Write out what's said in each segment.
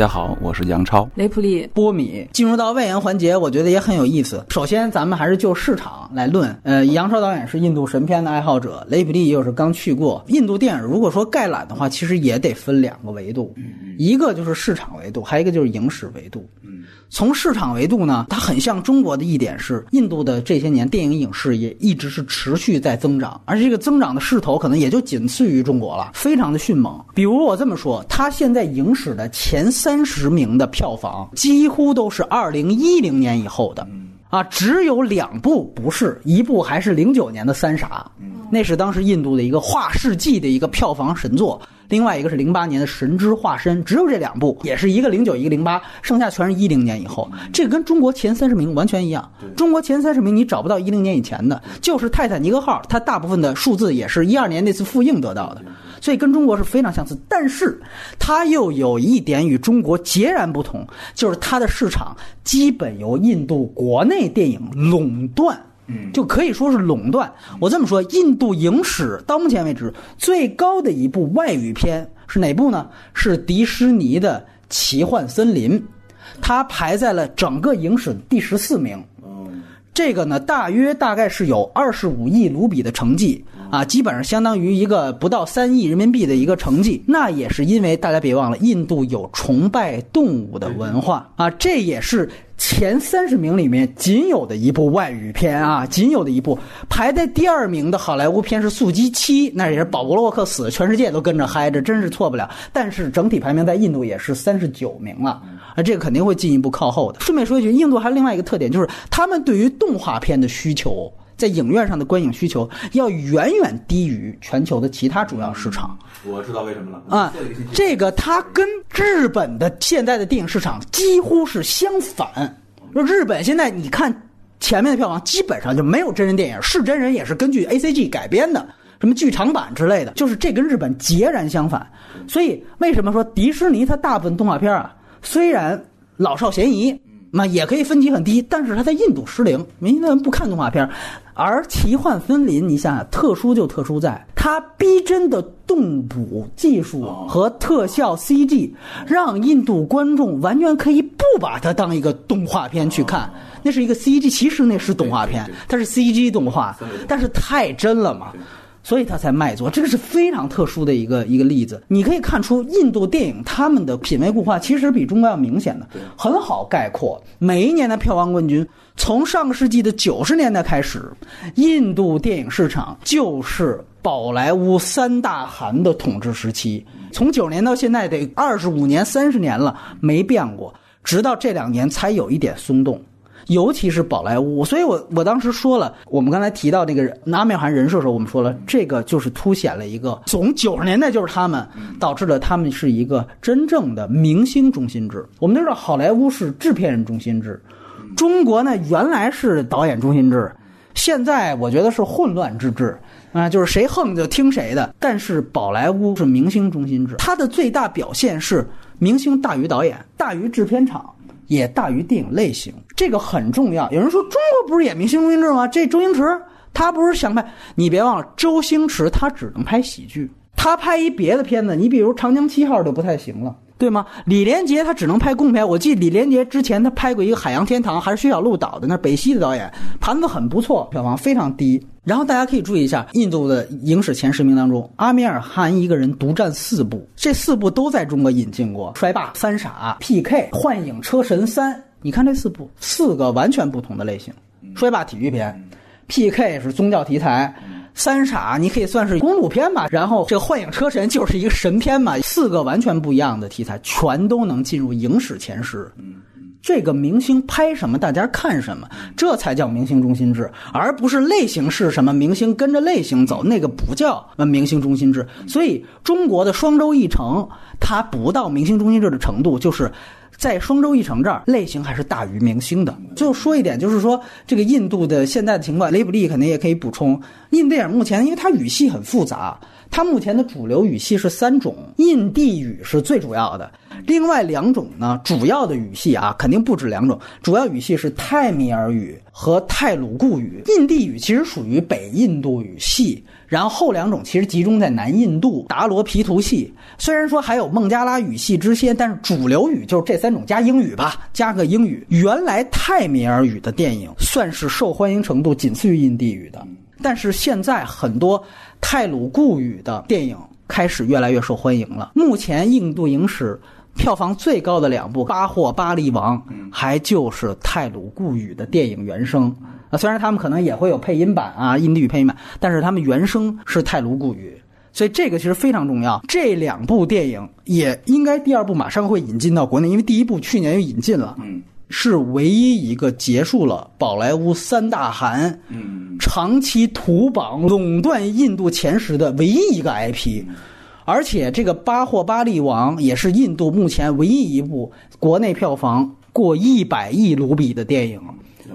大家好，是杨超。雷普利，波米进入到外延环节，我觉得也很有意思。首先，咱们还是就市场来论。呃，杨超导演是印度神片的爱好者，雷普利又是刚去过印度电影。如果说概览的话，其实也得分两个维度，一个就是市场维度，还有一个就是影史维度。从市场维度呢，它很像中国的一点是，印度的这些年电影影视也一直是持续在增长，而且这个增长的势头可能也就仅次于中国了，非常的迅猛。比如我这么说，它现在影史的前三十名的票房几乎都是二零一零年以后的，啊，只有两部不是，一部还是零九年的《三傻》，那是当时印度的一个划世纪的一个票房神作。另外一个是零八年的《神之化身》，只有这两部，也是一个零九，一个零八，剩下全是一零年以后。这个跟中国前三十名完全一样。中国前三十名你找不到一零年以前的，就是《泰坦尼克号》，它大部分的数字也是一二年那次复映得到的，所以跟中国是非常相似。但是它又有一点与中国截然不同，就是它的市场基本由印度国内电影垄断。就可以说是垄断。我这么说，印度影史到目前为止最高的一部外语片是哪部呢？是迪士尼的《奇幻森林》，它排在了整个影史第十四名。这个呢，大约大概是有二十五亿卢比的成绩啊，基本上相当于一个不到三亿人民币的一个成绩。那也是因为大家别忘了，印度有崇拜动物的文化啊，这也是。前三十名里面仅有的一部外语片啊，仅有的一部排在第二名的好莱坞片是《速激七》，那也是保罗沃克死，全世界都跟着嗨，这真是错不了。但是整体排名在印度也是三十九名了，啊，这个肯定会进一步靠后的。顺便说一句，印度还有另外一个特点就是他们对于动画片的需求。在影院上的观影需求要远远低于全球的其他主要市场。我知道为什么了啊，这个它跟日本的现在的电影市场几乎是相反。说日本现在你看前面的票房基本上就没有真人电影，是真人也是根据 A C G 改编的，什么剧场版之类的，就是这跟日本截然相反。所以为什么说迪士尼它大部分动画片啊，虽然老少咸宜。那也可以分级很低，但是它在印度失灵，民人不看动画片而《奇幻森林》，你想想，特殊就特殊在它逼真的动捕技术和特效 CG，让印度观众完全可以不把它当一个动画片去看，那是一个 CG，其实那是动画片，它是 CG 动画，但是太真了嘛。所以它才卖座，这个是非常特殊的一个一个例子。你可以看出，印度电影他们的品味固化其实比中国要明显的，很好概括。每一年的票房冠军，从上个世纪的九十年代开始，印度电影市场就是宝莱坞三大韩的统治时期。从九年到现在得二十五年、三十年了，没变过，直到这两年才有一点松动。尤其是宝莱坞，所以我我当时说了，我们刚才提到那个拿美韩人设的时候，我们说了，这个就是凸显了一个从九十年代就是他们导致了他们是一个真正的明星中心制。我们都知道好莱坞是制片人中心制，中国呢原来是导演中心制，现在我觉得是混乱之治啊，就是谁横就听谁的。但是宝莱坞是明星中心制，它的最大表现是明星大于导演，大于制片厂。也大于电影类型，这个很重要。有人说中国不是也明星中心制吗？这周星驰他不是想拍？你别忘了，周星驰他只能拍喜剧，他拍一别的片子，你比如《长江七号》就不太行了。对吗？李连杰他只能拍公片。我记得李连杰之前他拍过一个《海洋天堂》，还是薛晓路导的，那北西的导演，盘子很不错，票房非常低。然后大家可以注意一下，印度的影史前十名当中，阿米尔汗一个人独占四部，这四部都在中国引进过，《摔霸》《三傻》《P.K.》《幻影车神三》。你看这四部，四个完全不同的类型，《摔霸》体育片，《P.K.》是宗教题材。三傻，你可以算是公路片吧，然后这个幻影车神就是一个神片嘛，四个完全不一样的题材，全都能进入影史前十。这个明星拍什么，大家看什么，这才叫明星中心制，而不是类型是什么，明星跟着类型走，那个不叫明星中心制。所以中国的双周一成，它不到明星中心制的程度，就是。在双周一城这儿，类型还是大于明星的。就说一点，就是说这个印度的现在的情况，雷普利肯定也可以补充。印度电影目前，因为它语系很复杂，它目前的主流语系是三种，印地语是最主要的。另外两种呢，主要的语系啊，肯定不止两种，主要语系是泰米尔语和泰鲁固语。印地语其实属于北印度语系，然后后两种其实集中在南印度达罗毗荼系。虽然说还有孟加拉语系之先，但是主流语就是这三种加英语吧，加个英语。原来泰米尔语的电影算是受欢迎程度仅次于印地语的。但是现在很多泰鲁固语的电影开始越来越受欢迎了。目前印度影史票房最高的两部《巴霍巴利王》，还就是泰鲁固语的电影原声啊。虽然他们可能也会有配音版啊，印地语配音版，但是他们原声是泰鲁固语，所以这个其实非常重要。这两部电影也应该第二部马上会引进到国内，因为第一部去年就引进了。嗯。是唯一一个结束了宝莱坞三大韩长期屠榜垄断印度前十的唯一一个 IP，而且这个《巴霍巴利王》也是印度目前唯一一部国内票房过一百亿卢比的电影，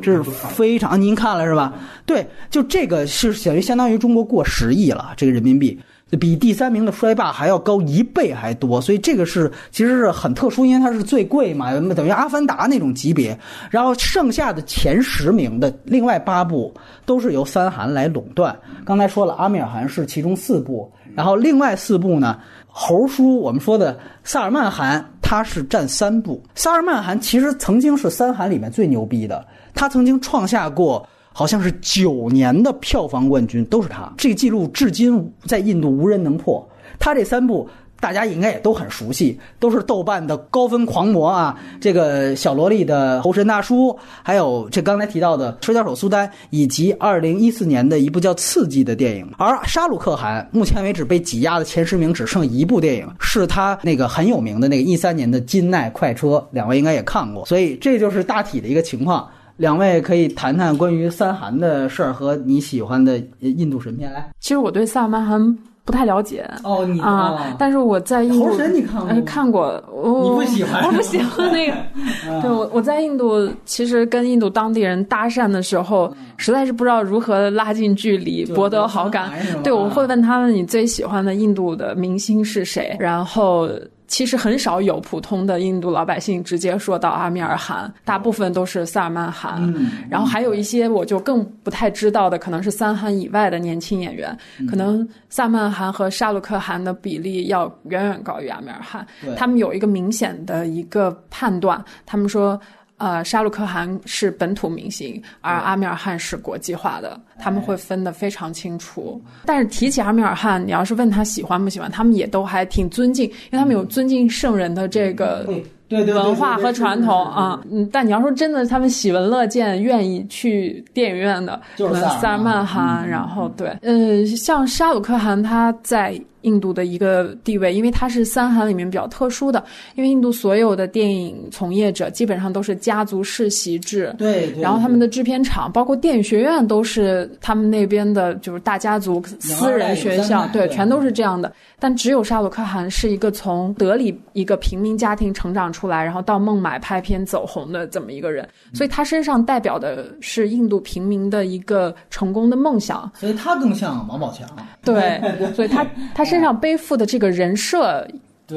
这是非常您看了是吧？对，就这个是等于相当于中国过十亿了，这个人民币。比第三名的衰霸还要高一倍还多，所以这个是其实是很特殊，因为它是最贵嘛，等于《阿凡达》那种级别。然后剩下的前十名的另外八部都是由三韩来垄断。刚才说了，阿米尔汗是其中四部，然后另外四部呢，猴叔我们说的萨尔曼汗他是占三部。萨尔曼汗其实曾经是三韩里面最牛逼的，他曾经创下过。好像是九年的票房冠军都是他，这个记录至今在印度无人能破。他这三部大家应该也都很熟悉，都是豆瓣的高分狂魔啊。这个小萝莉的猴神大叔，还有这刚才提到的摔跤手苏丹，以及二零一四年的一部叫《刺激》的电影。而沙鲁克汗目前为止被挤压的前十名只剩一部电影，是他那个很有名的那个一三年的《金奈快车》，两位应该也看过。所以这就是大体的一个情况。两位可以谈谈关于三韩的事儿和你喜欢的印度神片来。其实我对萨尔曼汗不太了解哦，你啊，但是我在印度神你看过？看过，你不喜欢？我不喜欢那个。对我我在印度，其实跟印度当地人搭讪的时候，实在是不知道如何拉近距离，博得好感。对，我会问他们你最喜欢的印度的明星是谁，然后。其实很少有普通的印度老百姓直接说到阿米尔汗，大部分都是萨尔曼汗，然后还有一些我就更不太知道的，可能是三汗以外的年轻演员，可能萨尔曼汗和沙鲁克汗的比例要远远高于阿米尔汗，他们有一个明显的一个判断，他们说。呃，沙鲁克汗是本土明星，而阿米尔汗是国际化的，他们会分得非常清楚。但是提起阿米尔汗，你要是问他喜欢不喜欢，他们也都还挺尊敬，因为他们有尊敬圣人的这个对对文化和传统啊。嗯，但你要说真的，他们喜闻乐见、愿意去电影院的，就是萨尔曼汗，然后对，嗯，像沙鲁克汗他在。印度的一个地位，因为它是三韩里面比较特殊的，因为印度所有的电影从业者基本上都是家族世袭制，对，然后他们的制片厂，包括电影学院都是他们那边的，就是大家族私人学校，对，全都是这样的。但只有沙鲁克汗是一个从德里一个平民家庭成长出来，然后到孟买拍片走红的这么一个人，所以他身上代表的是印度平民的一个成功的梦想。所以他更像王宝强。对，所以他他是。身上背负的这个人设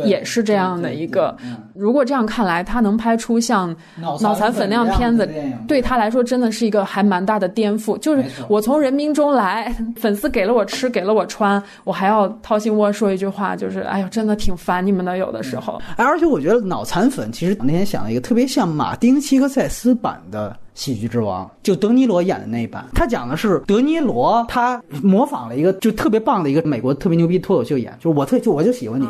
也是这样的一个。如果这样看来，他能拍出像《脑残粉》那样片子，对他来说真的是一个还蛮大的颠覆。就是我从人民中来，粉丝给了我吃，给了我穿，我还要掏心窝说一句话，就是哎呦，真的挺烦你们的。有的时候，而且我觉得《脑残粉》其实那天想了一个特别像马丁·希克塞斯版的。喜剧之王就德尼罗演的那一版，他讲的是德尼罗，他模仿了一个就特别棒的一个美国特别牛逼脱口秀演，就是我特就我就喜欢你。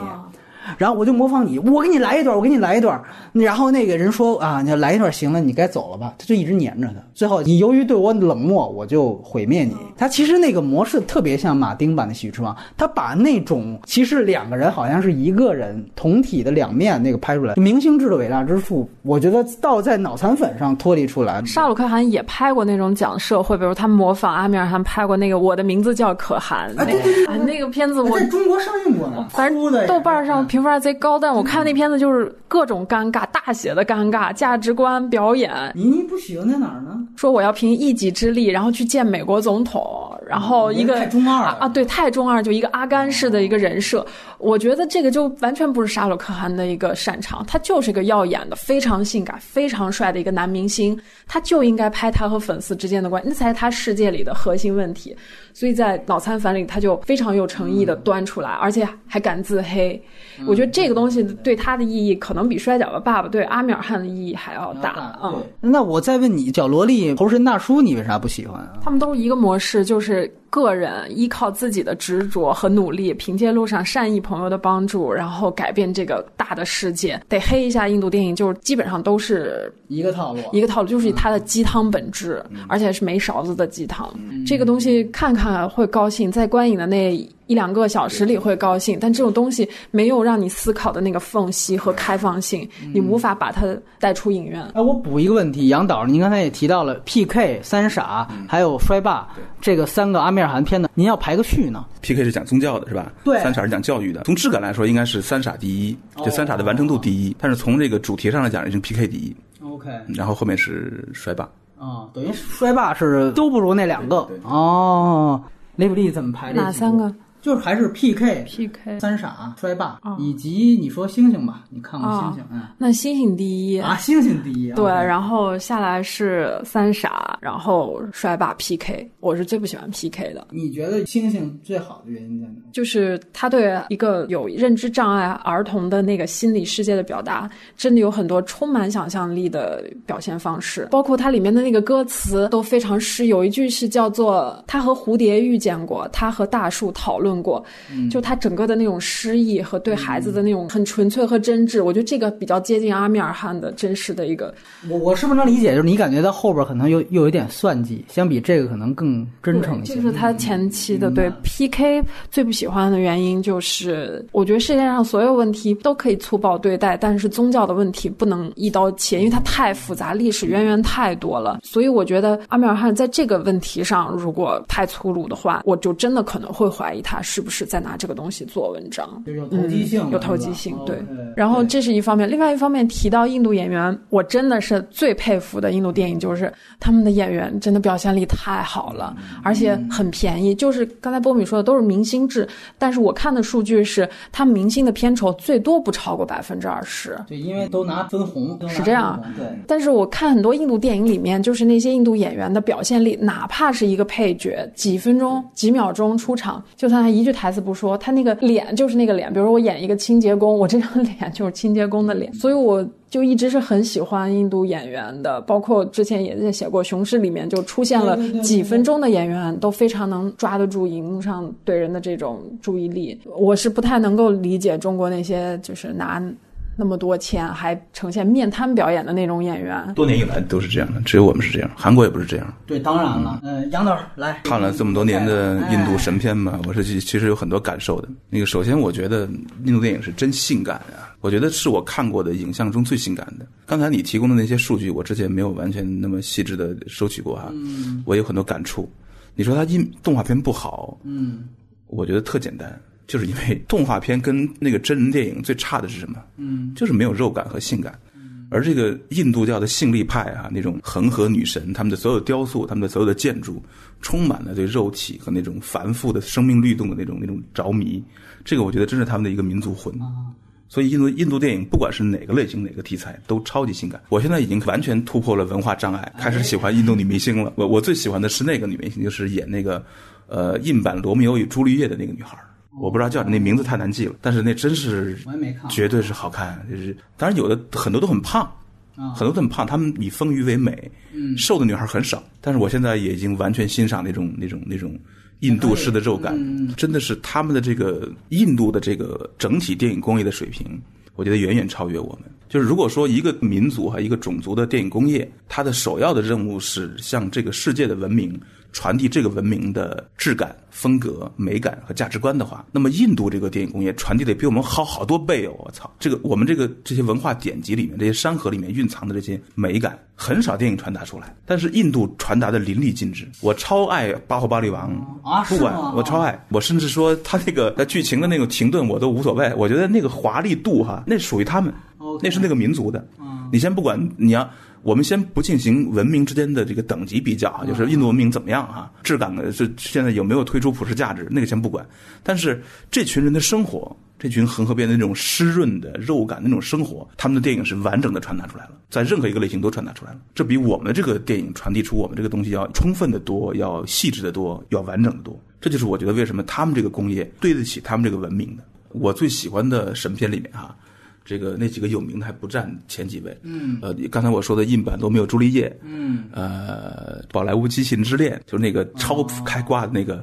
然后我就模仿你，我给你来一段，我给你来一段。然后那个人说啊，你来一段行了，你该走了吧。他就一直黏着他。最后你由于对我冷漠，我就毁灭你。他其实那个模式特别像马丁版的喜剧之王，他把那种其实两个人好像是一个人同体的两面那个拍出来。明星制的伟大之处，我觉得倒在脑残粉上脱离出来。沙鲁克汗也拍过那种讲社会，比如他模仿阿米尔汗拍过那个《我的名字叫可汗》。啊对对对，那个片子我在中国上映过呢，反正豆瓣上评。评分贼高，但我看那片子就是各种尴尬，大写的尴尬，价值观、表演。你你不喜欢在哪儿呢？说我要凭一己之力，然后去见美国总统，然后一个太中二啊，对，太中二，就一个阿甘式的一个人设。我觉得这个就完全不是沙鲁克汗的一个擅长，他就是个耀眼的、非常性感、非常帅的一个男明星，他就应该拍他和粉丝之间的关系，那才是他世界里的核心问题。所以在脑残粉里，他就非常有诚意的端出来，而且还敢自黑。我觉得这个东西对他的意义，可能比《摔跤吧，爸爸》对阿米尔汗的意义还要大。嗯，那我再问你，角萝莉、猴神大叔，你为啥不喜欢啊？他们都是一个模式，就是个人依靠自己的执着和努力，凭借路上善意朋友的帮助，然后改变这个大的世界。得黑一下印度电影，就是基本上都是一个套路，一个套路，就是它的鸡汤本质，而且是没勺子的鸡汤。这个东西看看会高兴，在观影的那一两个小时里会高兴，但这种东西没有让你思考的那个缝隙和开放性，你无法把它带出影院。哎，我补一个问题，杨导，您刚才也提到了 P.K. 三傻，还有衰霸这个三个阿米尔汗片呢，您要排个序呢？P.K. 是讲宗教的，是吧？对。三傻是讲教育的。从质感来说，应该是三傻第一，就三傻的完成度第一。但是从这个主题上来讲，已经 P.K. 第一。OK。然后后面是衰霸。啊，等于衰霸是都不如那两个。哦，雷普利怎么排？哪三个？就是还是 P K P K 三傻摔霸，以及你说星星吧，你看过星星？嗯，那星星第一啊，星星第一。对，然后下来是三傻，然后摔霸 P K，我是最不喜欢 P K 的。你觉得星星最好的原因在哪？就是他对一个有认知障碍儿童的那个心理世界的表达，真的有很多充满想象力的表现方式，包括它里面的那个歌词都非常诗。有一句是叫做“他和蝴蝶遇见过，他和大树讨论”。论过，就他整个的那种诗意和对孩子的那种很纯粹和真挚，我觉得这个比较接近阿米尔汗的真实的一个。我我是不是能理解，就是你感觉到后边可能又又有点算计，相比这个可能更真诚一些。就是他前期的对 PK 最不喜欢的原因，就是我觉得世界上所有问题都可以粗暴对待，但是宗教的问题不能一刀切，因为它太复杂，历史渊源太多了。所以我觉得阿米尔汗在这个问题上如果太粗鲁的话，我就真的可能会怀疑他。是不是在拿这个东西做文章？有投机性，有投机性，对。然后这是一方面，另外一方面提到印度演员，我真的是最佩服的印度电影，就是他们的演员真的表现力太好了，而且很便宜。就是刚才波米说的，都是明星制，但是我看的数据是，他们明星的片酬最多不超过百分之二十。对，因为都拿分红，是这样。对。但是我看很多印度电影里面，就是那些印度演员的表现力，哪怕是一个配角，几分钟、几秒钟出场，就算他。一句台词不说，他那个脸就是那个脸。比如说我演一个清洁工，我这张脸 就是清洁工的脸，所以我就一直是很喜欢印度演员的。包括之前也在写过《雄狮》里面就出现了几分钟的演员，都非常能抓得住荧幕上对人的这种注意力。我是不太能够理解中国那些就是拿。那么多钱还呈现面瘫表演的那种演员，多年以来都是这样的，只有我们是这样，韩国也不是这样。对，当然了，嗯，杨导来看了这么多年的印度神片嘛，我是其实有很多感受的。那个，首先我觉得印度电影是真性感啊，我觉得是我看过的影像中最性感的。刚才你提供的那些数据，我之前没有完全那么细致的收取过哈，嗯我有很多感触。你说它印动画片不好，嗯，我觉得特简单。就是因为动画片跟那个真人电影最差的是什么？嗯，就是没有肉感和性感。而这个印度教的性力派啊，那种恒河女神，他们的所有雕塑，他们的所有的建筑，充满了对肉体和那种繁复的生命律动的那种那种着迷。这个我觉得真是他们的一个民族魂。所以印度印度电影不管是哪个类型哪个题材都超级性感。我现在已经完全突破了文化障碍，开始喜欢印度女明星了。我我最喜欢的是那个女明星，就是演那个呃印版《罗密欧与朱丽叶》的那个女孩。我不知道叫那名字太难记了，但是那真是绝对是好看。就是当然有的很多都很胖，很多都很胖，他们以丰腴为美，瘦的女孩很少。但是我现在也已经完全欣赏那种那种那种印度式的肉感，真的是他们的这个印度的这个整体电影工业的水平，我觉得远远超越我们。就是如果说一个民族和一个种族的电影工业，它的首要的任务是向这个世界的文明传递这个文明的质感、风格、美感和价值观的话，那么印度这个电影工业传递的比我们好好多倍哦！我操，这个我们这个这些文化典籍里面、这些山河里面蕴藏的这些美感，很少电影传达出来，但是印度传达的淋漓尽致。我超爱《巴霍巴利王》啊，不管我超爱，我甚至说他那个剧情的那种停顿我都无所谓，我觉得那个华丽度哈，那属于他们，那是那个民族的。你先不管你要。我们先不进行文明之间的这个等级比较啊，就是印度文明怎么样啊，质感的是现在有没有推出普世价值，那个先不管。但是这群人的生活，这群恒河边的那种湿润的肉感那种生活，他们的电影是完整的传达出来了，在任何一个类型都传达出来了。这比我们的这个电影传递出我们这个东西要充分的多，要细致的多，要完整的多。这就是我觉得为什么他们这个工业对得起他们这个文明的。我最喜欢的神片里面哈。这个那几个有名的还不占前几位，嗯，呃，刚才我说的印版都没有朱丽叶，嗯，呃，宝莱坞机器人之恋就是那个超开挂的那个，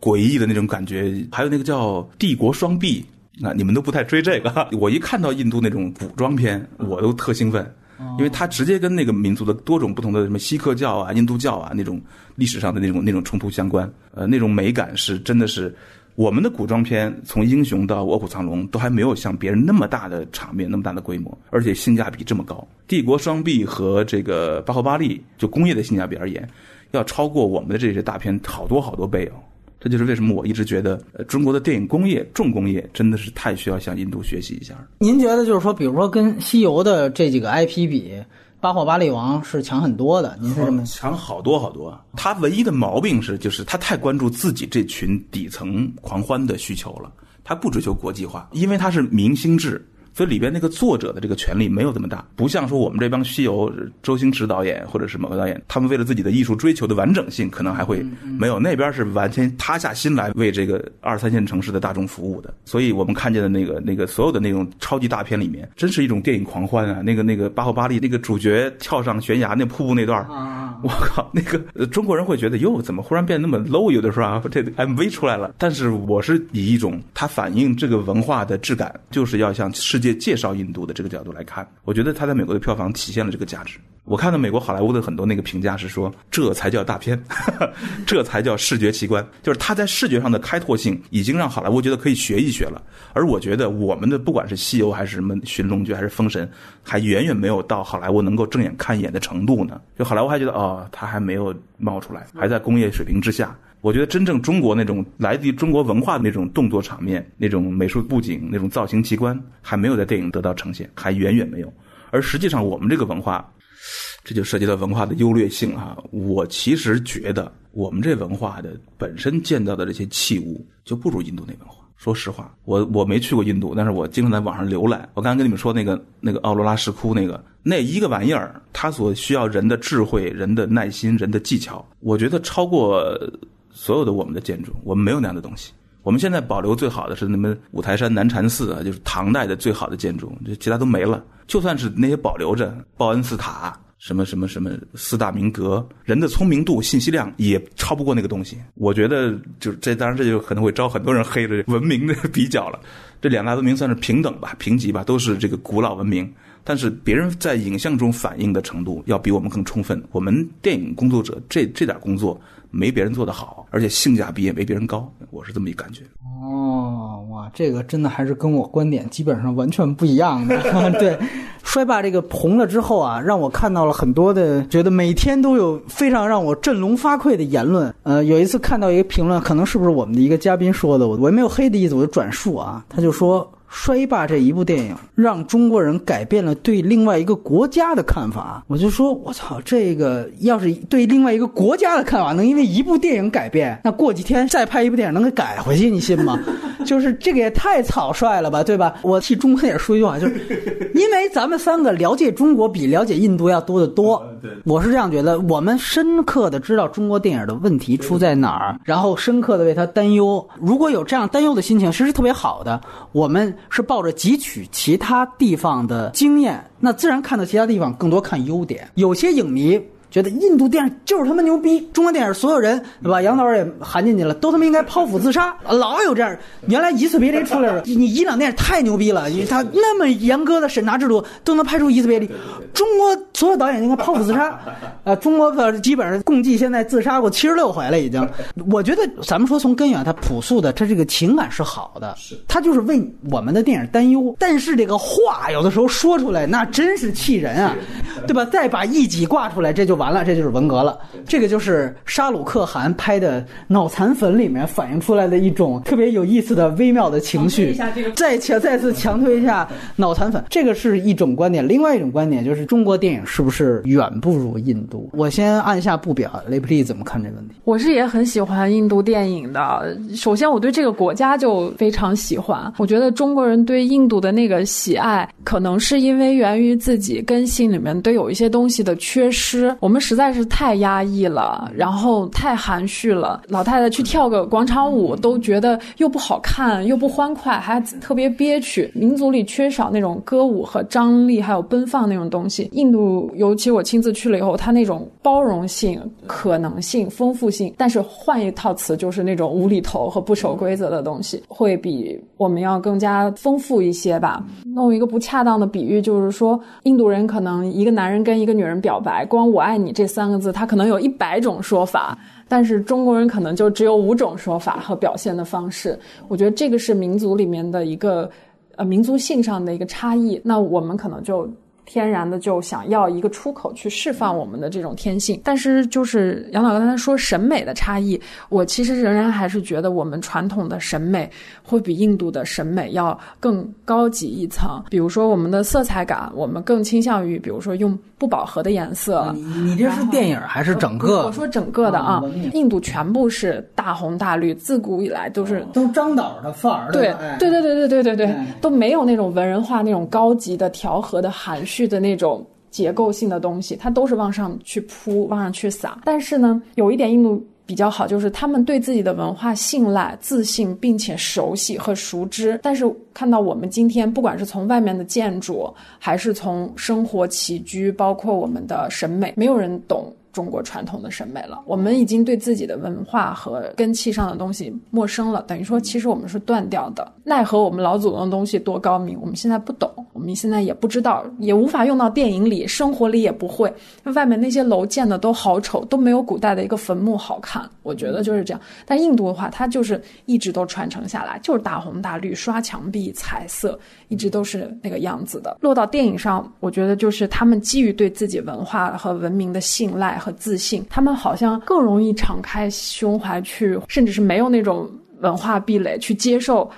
诡异的那种感觉，还有那个叫帝国双臂，那，你们都不太追这个，我一看到印度那种古装片，我都特兴奋，因为它直接跟那个民族的多种不同的什么锡克教啊、印度教啊那种历史上的那种那种冲突相关，呃，那种美感是真的是。我们的古装片从英雄到卧虎藏龙都还没有像别人那么大的场面、那么大的规模，而且性价比这么高。帝国双臂和这个巴霍巴利，就工业的性价比而言，要超过我们的这些大片好多好多倍哦。这就是为什么我一直觉得，呃，中国的电影工业重工业真的是太需要向印度学习一下。您觉得就是说，比如说跟西游的这几个 IP 比？巴霍巴利王是强很多的，您是这么强好多好多。他唯一的毛病是，就是他太关注自己这群底层狂欢的需求了，他不追求国际化，因为他是明星制。所以里边那个作者的这个权利没有这么大，不像说我们这帮西游周星驰导演或者是某个导演，他们为了自己的艺术追求的完整性，可能还会没有那边是完全塌下心来为这个二三线城市的大众服务的。所以我们看见的那个那个所有的那种超级大片里面，真是一种电影狂欢啊！那个那个巴霍巴利那个主角跳上悬崖那瀑布那段我靠，那个中国人会觉得哟，怎么忽然变得那么 low？有的时候啊，这 MV 出来了，但是我是以一种它反映这个文化的质感，就是要向世。界介绍印度的这个角度来看，我觉得他在美国的票房体现了这个价值。我看到美国好莱坞的很多那个评价是说，这才叫大片，这才叫视觉奇观，就是他在视觉上的开拓性已经让好莱坞觉得可以学一学了。而我觉得我们的不管是西游还是什么寻龙诀还是封神，还远远没有到好莱坞能够正眼看一眼的程度呢。就好莱坞还觉得哦，他还没有冒出来，还在工业水平之下。我觉得真正中国那种来自于中国文化的那种动作场面、那种美术布景、那种造型奇观，还没有在电影得到呈现，还远远没有。而实际上，我们这个文化，这就涉及到文化的优劣性啊。我其实觉得，我们这文化的本身建造的这些器物，就不如印度那文化。说实话，我我没去过印度，但是我经常在网上浏览。我刚刚跟你们说那个那个奥罗拉石窟那个那一个玩意儿，它所需要人的智慧、人的耐心、人的技巧，我觉得超过。所有的我们的建筑，我们没有那样的东西。我们现在保留最好的是那么五台山南禅寺啊，就是唐代的最好的建筑，这其他都没了。就算是那些保留着，报恩寺塔，什么什么什么四大名阁，人的聪明度、信息量也超不过那个东西。我觉得，就这当然这就可能会招很多人黑了文明的比较了。这两大文明算是平等吧，平级吧，都是这个古老文明。但是别人在影像中反映的程度要比我们更充分。我们电影工作者这这点工作。没别人做得好，而且性价比也没别人高，我是这么一感觉。哦，哇，这个真的还是跟我观点基本上完全不一样的。对，衰霸这个红了之后啊，让我看到了很多的，觉得每天都有非常让我振聋发聩的言论。呃，有一次看到一个评论，可能是不是我们的一个嘉宾说的，我我也没有黑的意思，我就转述啊，他就说。《衰霸》这一部电影让中国人改变了对另外一个国家的看法，我就说，我操，这个要是对另外一个国家的看法能因为一部电影改变，那过几天再拍一部电影能给改回去，你信吗？就是这个也太草率了吧，对吧？我替中国电影说一句话，就是因为咱们三个了解中国比了解印度要多得多。我是这样觉得，我们深刻的知道中国电影的问题出在哪儿，然后深刻的为他担忧。如果有这样担忧的心情，其实特别好的。我们。是抱着汲取其他地方的经验，那自然看到其他地方更多看优点。有些影迷觉得印度电影就是他妈牛逼，中国电影所有人对吧？杨导也含进去了，都他妈应该剖腹自杀，老有这样。原来一次别离出来了，你伊朗电影太牛逼了，他那么严格的审查制度都能拍出一次别离，中国所有导演应该剖腹自杀。呃，中国的基本上共计现在自杀过七十六回了，已经。我觉得咱们说从根源，它朴素的，它这个情感是好的，是它就是为我们的电影担忧。但是这个话有的时候说出来，那真是气人啊，对吧？再把一己挂出来，这就完了，这就是文革了。这个就是沙鲁克汗拍的《脑残粉》里面反映出来的一种特别有意思的微妙的情绪。再强再次强推一下《脑残粉》，这个是一种观点。另外一种观点就是中国电影是不是远不如印度？我先按下不表，雷普利怎么看这个问题？我是也很喜欢印度电影的。首先，我对这个国家就非常喜欢。我觉得中国人对印度的那个喜爱，可能是因为源于自己根性里面对有一些东西的缺失。我们实在是太压抑了，然后太含蓄了。老太太去跳个广场舞，都觉得又不好看，又不欢快，还特别憋屈。民族里缺少那种歌舞和张力，还有奔放那种东西。印度，尤其我亲自去了以后，它那种包容性、可能性、丰富性，但是换一套词，就是那种无厘头和不守规则的东西，会比我们要更加丰富一些吧。弄一个不恰当的比喻，就是说，印度人可能一个男人跟一个女人表白，光“我爱你”你这三个字，它可能有一百种说法，但是中国人可能就只有五种说法和表现的方式。我觉得这个是民族里面的一个，呃，民族性上的一个差异。那我们可能就。天然的就想要一个出口去释放我们的这种天性，但是就是杨导刚才说审美的差异，我其实仍然还是觉得我们传统的审美会比印度的审美要更高级一层。比如说我们的色彩感，我们更倾向于，比如说用不饱和的颜色。你你这是电影还是整个？我说整个的啊，印度全部是大红大绿，自古以来都是都张导的范儿。对对对对对对对对，都没有那种文人画那种高级的调和的含蓄。的那种结构性的东西，它都是往上去铺、往上去撒。但是呢，有一点印度比较好，就是他们对自己的文化信赖、自信，并且熟悉和熟知。但是看到我们今天，不管是从外面的建筑，还是从生活起居，包括我们的审美，没有人懂。中国传统的审美了，我们已经对自己的文化和根气上的东西陌生了，等于说其实我们是断掉的。奈何我们老祖宗的东西多高明，我们现在不懂，我们现在也不知道，也无法用到电影里，生活里也不会。外面那些楼建的都好丑，都没有古代的一个坟墓好看。我觉得就是这样。但印度的话，它就是一直都传承下来，就是大红大绿，刷墙壁，彩色，一直都是那个样子的。落到电影上，我觉得就是他们基于对自己文化和文明的信赖。和自信，他们好像更容易敞开胸怀去，甚至是没有那种文化壁垒去接受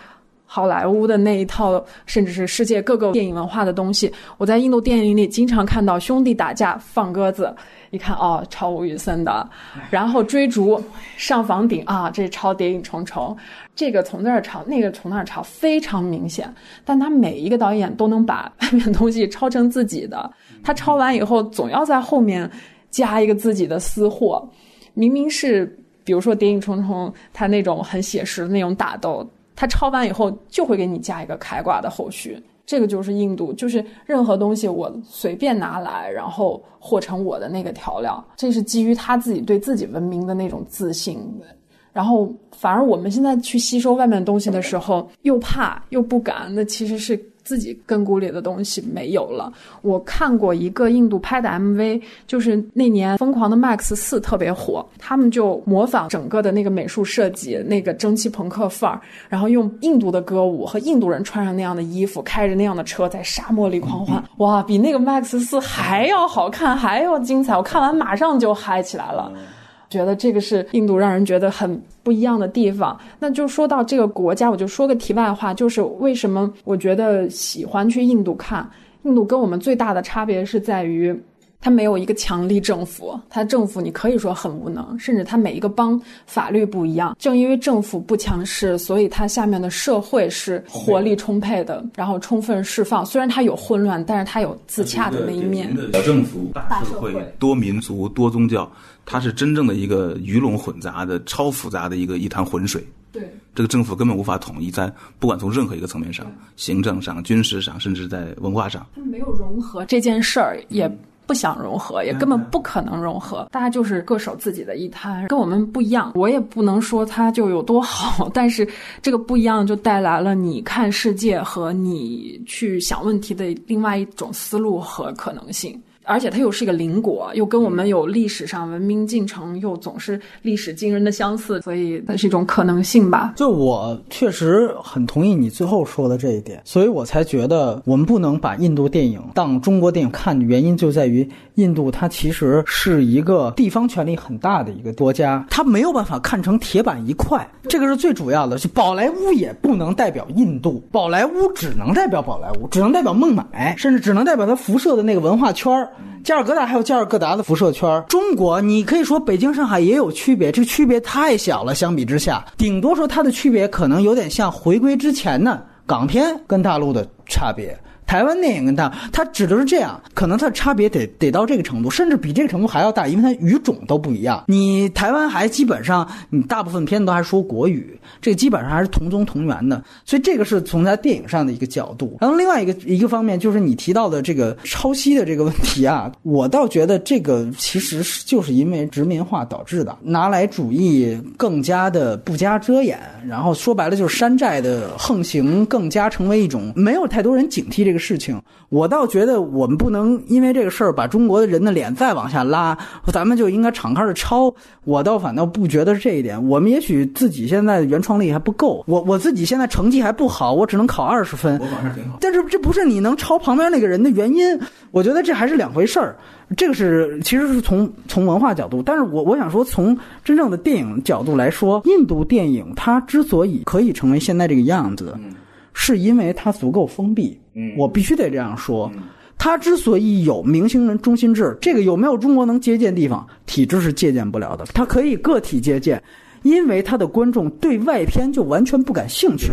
好莱坞的那一套，甚至是世界各个电影文化的东西。我在印度电影里经常看到兄弟打架放鸽子，一看哦，超吴宇森的，然后追逐上房顶啊，这超谍影重重，这个从那儿抄，那个从那儿抄，非常明显。但他每一个导演都能把外面东西抄成自己的，他抄完以后总要在后面。加一个自己的私货，明明是比如说《谍影重重》，他那种很写实的那种打斗，他抄完以后就会给你加一个开挂的后续。这个就是印度，就是任何东西我随便拿来，然后和成我的那个调料，这是基于他自己对自己文明的那种自信。然后反而我们现在去吸收外面的东西的时候，又怕又不敢，那其实是。自己根骨里的东西没有了。我看过一个印度拍的 MV，就是那年《疯狂的 Max 四》特别火，他们就模仿整个的那个美术设计，那个蒸汽朋克范儿，然后用印度的歌舞和印度人穿上那样的衣服，开着那样的车在沙漠里狂欢。哇，比那个 Max 四还要好看，还要精彩！我看完马上就嗨起来了。觉得这个是印度让人觉得很不一样的地方。那就说到这个国家，我就说个题外话，就是为什么我觉得喜欢去印度看？印度跟我们最大的差别是在于，它没有一个强力政府，它政府你可以说很无能，甚至它每一个邦法律不一样。正因为政府不强势，所以它下面的社会是活力充沛的，然后充分释放。虽然它有混乱，但是它有自洽的那一面。小政府、大社会、多民族、多宗教。它是真正的一个鱼龙混杂的、超复杂的一个一潭浑水。对，这个政府根本无法统一，在不管从任何一个层面上，行政上、军事上，甚至在文化上，它没有融合这件事儿，也不想融合，也根本不可能融合。大家就是各守自己的一摊，跟我们不一样。我也不能说它就有多好，但是这个不一样就带来了你看世界和你去想问题的另外一种思路和可能性。而且它又是一个邻国，又跟我们有历史上文明进程又总是历史惊人的相似，所以它是一种可能性吧。就我确实很同意你最后说的这一点，所以我才觉得我们不能把印度电影当中国电影看的原因就在于印度它其实是一个地方权力很大的一个国家，它没有办法看成铁板一块，这个是最主要的。是宝莱坞也不能代表印度，宝莱坞只能代表宝莱坞，只能代表孟买，甚至只能代表它辐射的那个文化圈儿。加尔各答还有加尔各答的辐射圈中国你可以说北京、上海也有区别，这个区别太小了。相比之下，顶多说它的区别可能有点像回归之前呢港片跟大陆的差别。台湾电影跟大，它指的是这样，可能它的差别得得到这个程度，甚至比这个程度还要大，因为它语种都不一样。你台湾还基本上，你大部分片子都还说国语，这基本上还是同宗同源的，所以这个是从它电影上的一个角度。然后另外一个一个方面就是你提到的这个抄袭的这个问题啊，我倒觉得这个其实是就是因为殖民化导致的，拿来主义更加的不加遮掩，然后说白了就是山寨的横行更加成为一种没有太多人警惕这个。事情，我倒觉得我们不能因为这个事儿把中国的人的脸再往下拉，咱们就应该敞开的抄。我倒反倒不觉得是这一点。我们也许自己现在原创力还不够，我我自己现在成绩还不好，我只能考二十分。但是这不是你能抄旁边那个人的原因。我觉得这还是两回事儿。这个是其实是从从文化角度，但是我我想说，从真正的电影角度来说，印度电影它之所以可以成为现在这个样子。是因为它足够封闭，我必须得这样说。他之所以有明星人中心制，这个有没有中国能借鉴地方？体制是借鉴不了的。它可以个体借鉴，因为他的观众对外片就完全不感兴趣。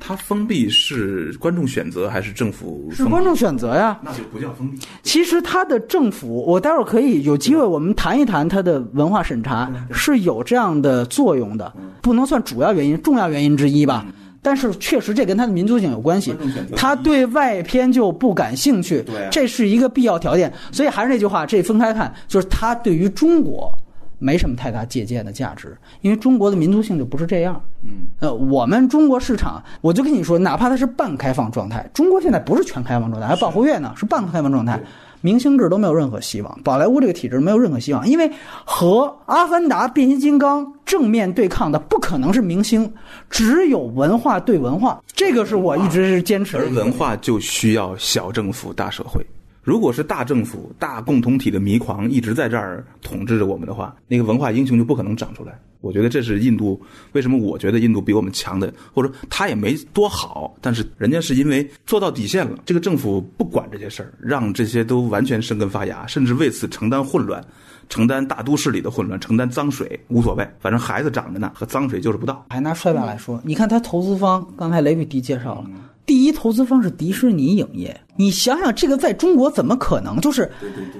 他封闭是观众选择还是政府？是观众选择呀，那就不叫封闭。其实他的政府，我待会儿可以有机会我们谈一谈他的文化审查是有这样的作用的，不能算主要原因，重要原因之一吧。但是确实，这跟他的民族性有关系。他对外片就不感兴趣，这是一个必要条件。所以还是那句话，这分开看，就是他对于中国没什么太大借鉴的价值，因为中国的民族性就不是这样。嗯，呃，我们中国市场，我就跟你说，哪怕它是半开放状态，中国现在不是全开放状态，还保护月呢，是半开放状态。明星制都没有任何希望，宝莱坞这个体制没有任何希望，因为和《阿凡达》《变形金刚》正面对抗的不可能是明星，只有文化对文化，这个是我一直是坚持。而文化就需要小政府大社会。如果是大政府、大共同体的迷狂一直在这儿统治着我们的话，那个文化英雄就不可能长出来。我觉得这是印度为什么我觉得印度比我们强的，或者他也没多好，但是人家是因为做到底线了。这个政府不管这些事儿，让这些都完全生根发芽，甚至为此承担混乱，承担大都市里的混乱，承担脏水无所谓，反正孩子长着呢，和脏水就是不到。还拿衰败来说，你看他投资方，刚才雷比迪介绍了。第一投资方是迪士尼影业，你想想这个在中国怎么可能？就是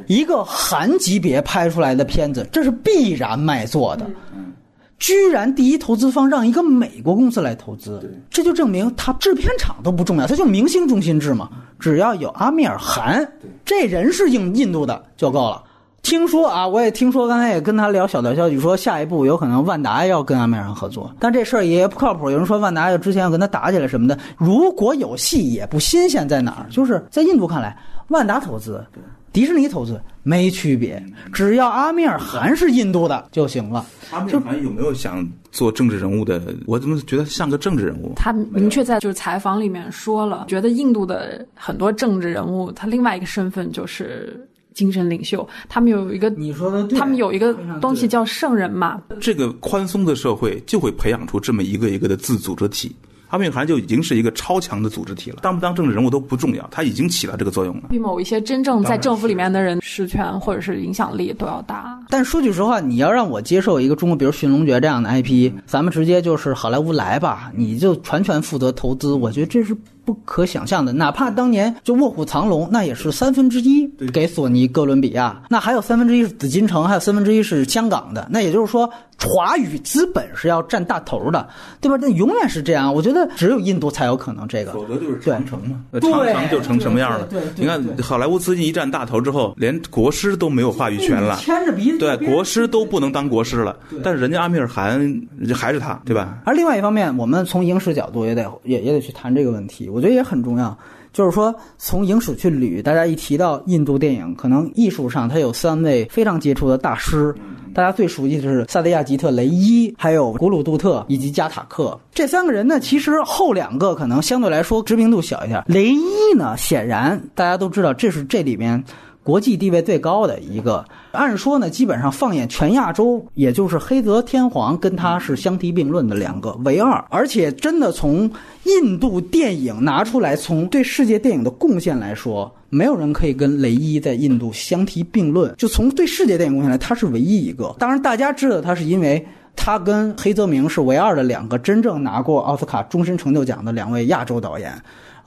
一个韩级别拍出来的片子，这是必然卖座的。居然第一投资方让一个美国公司来投资，这就证明他制片厂都不重要，他就明星中心制嘛。只要有阿米尔汗，这人是印印度的就够了。听说啊，我也听说，刚才也跟他聊小道消息，说下一步有可能万达要跟阿米尔汗合作，但这事儿也不靠谱。有人说万达要之前要跟他打起来什么的，如果有戏也不新鲜，在哪儿？就是在印度看来，万达投资，迪士尼投资没区别，只要阿米尔汗是印度的就行了。阿米尔汗有没有想做政治人物的？我怎么觉得像个政治人物？他明确在就是采访里面说了，觉得印度的很多政治人物，他另外一个身份就是。精神领袖，他们有一个你说的，他们有一个东西叫圣人嘛。这个宽松的社会就会培养出这么一个一个的自组织体。阿米尔汗就已经是一个超强的组织体了，当不当政治人物都不重要，他已经起了这个作用了。比某一些真正在政府里面的人实权或者是影响力都要大。但说句实话，你要让我接受一个中国，比如《寻龙诀》这样的 IP，咱们直接就是好莱坞来吧，你就全权负责投资，我觉得这是。不可想象的。哪怕当年就《卧虎藏龙》，那也是三分之一给索尼哥伦比亚，那还有三分之一是紫禁城，还有三分之一是香港的。那也就是说，华语资本是要占大头的，对吧？那永远是这样。我觉得只有印度才有可能这个，否则就是长城嘛。长城就成什么样了？你看好莱坞资金一占大头之后，连国师都没有话语权了，牵着鼻子对国师都不能当国师了。但是人家阿米尔汗还是他，对吧？而另外一方面，我们从影视角度也得也也得去谈这个问题，我觉得也很重要。就是说，从影史去捋，大家一提到印度电影，可能艺术上它有三位非常杰出的大师，大家最熟悉的是萨德亚吉特·雷伊，还有古鲁杜特以及加塔克这三个人呢。其实后两个可能相对来说知名度小一点，雷伊呢，显然大家都知道，这是这里面。国际地位最高的一个，按说呢，基本上放眼全亚洲，也就是黑泽天皇跟他是相提并论的两个唯二。而且真的从印度电影拿出来，从对世界电影的贡献来说，没有人可以跟雷伊在印度相提并论。就从对世界电影贡献来，他是唯一一个。当然，大家知道他是因为他跟黑泽明是唯二的两个真正拿过奥斯卡终身成就奖的两位亚洲导演。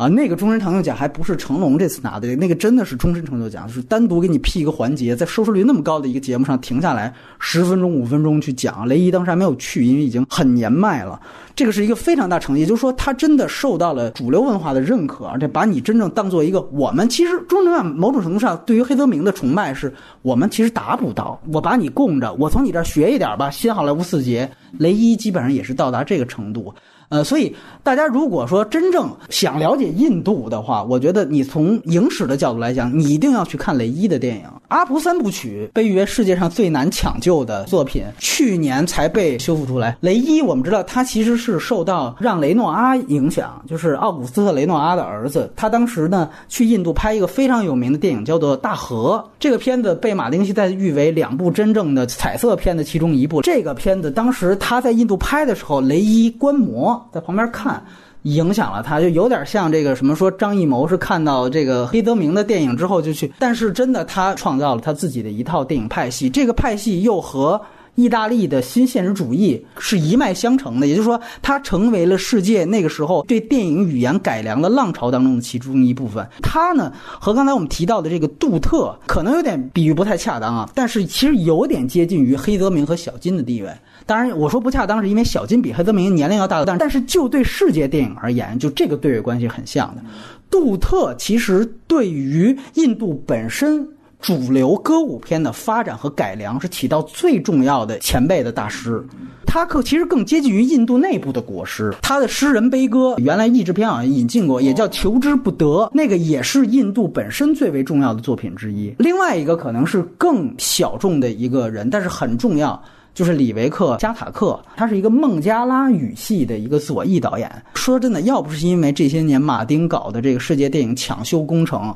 啊，那个终身成就奖还不是成龙这次拿的，那个真的是终身成就奖，就是单独给你辟一个环节，在收视率那么高的一个节目上停下来十分钟、五分钟去讲。雷伊当时还没有去，因为已经很年迈了。这个是一个非常大成绩，就是说他真的受到了主流文化的认可，而且把你真正当做一个我们其实中正某种程度上对于黑泽明的崇拜是我们其实达不到。我把你供着，我从你这儿学一点吧。新好莱坞四杰，雷伊基本上也是到达这个程度。呃，所以大家如果说真正想了解印度的话，我觉得你从影史的角度来讲，你一定要去看雷伊的电影《阿蒲三部曲》，被誉为世界上最难抢救的作品，去年才被修复出来。雷伊，我们知道他其实是受到让雷诺阿影响，就是奥古斯特·雷诺阿的儿子，他当时呢去印度拍一个非常有名的电影，叫做《大河》。这个片子被马丁·西塞誉为两部真正的彩色片的其中一部。这个片子当时他在印度拍的时候，雷伊观摩。在旁边看，影响了他，就有点像这个什么说张艺谋是看到这个黑泽明的电影之后就去，但是真的他创造了他自己的一套电影派系，这个派系又和意大利的新现实主义是一脉相承的，也就是说，它成为了世界那个时候对电影语言改良的浪潮当中的其中一部分。它呢和刚才我们提到的这个杜特可能有点比喻不太恰当啊，但是其实有点接近于黑泽明和小金的地位。当然，我说不恰当，是因为小金比黑泽明年龄要大，但但是就对世界电影而言，就这个对位关系很像的。杜特其实对于印度本身主流歌舞片的发展和改良是起到最重要的前辈的大师。他可其实更接近于印度内部的国师。他的诗人悲歌原来译制片好像引进过，也叫求之不得，那个也是印度本身最为重要的作品之一。另外一个可能是更小众的一个人，但是很重要。就是李维克·加塔克，他是一个孟加拉语系的一个左翼导演。说真的，要不是因为这些年马丁搞的这个世界电影抢修工程，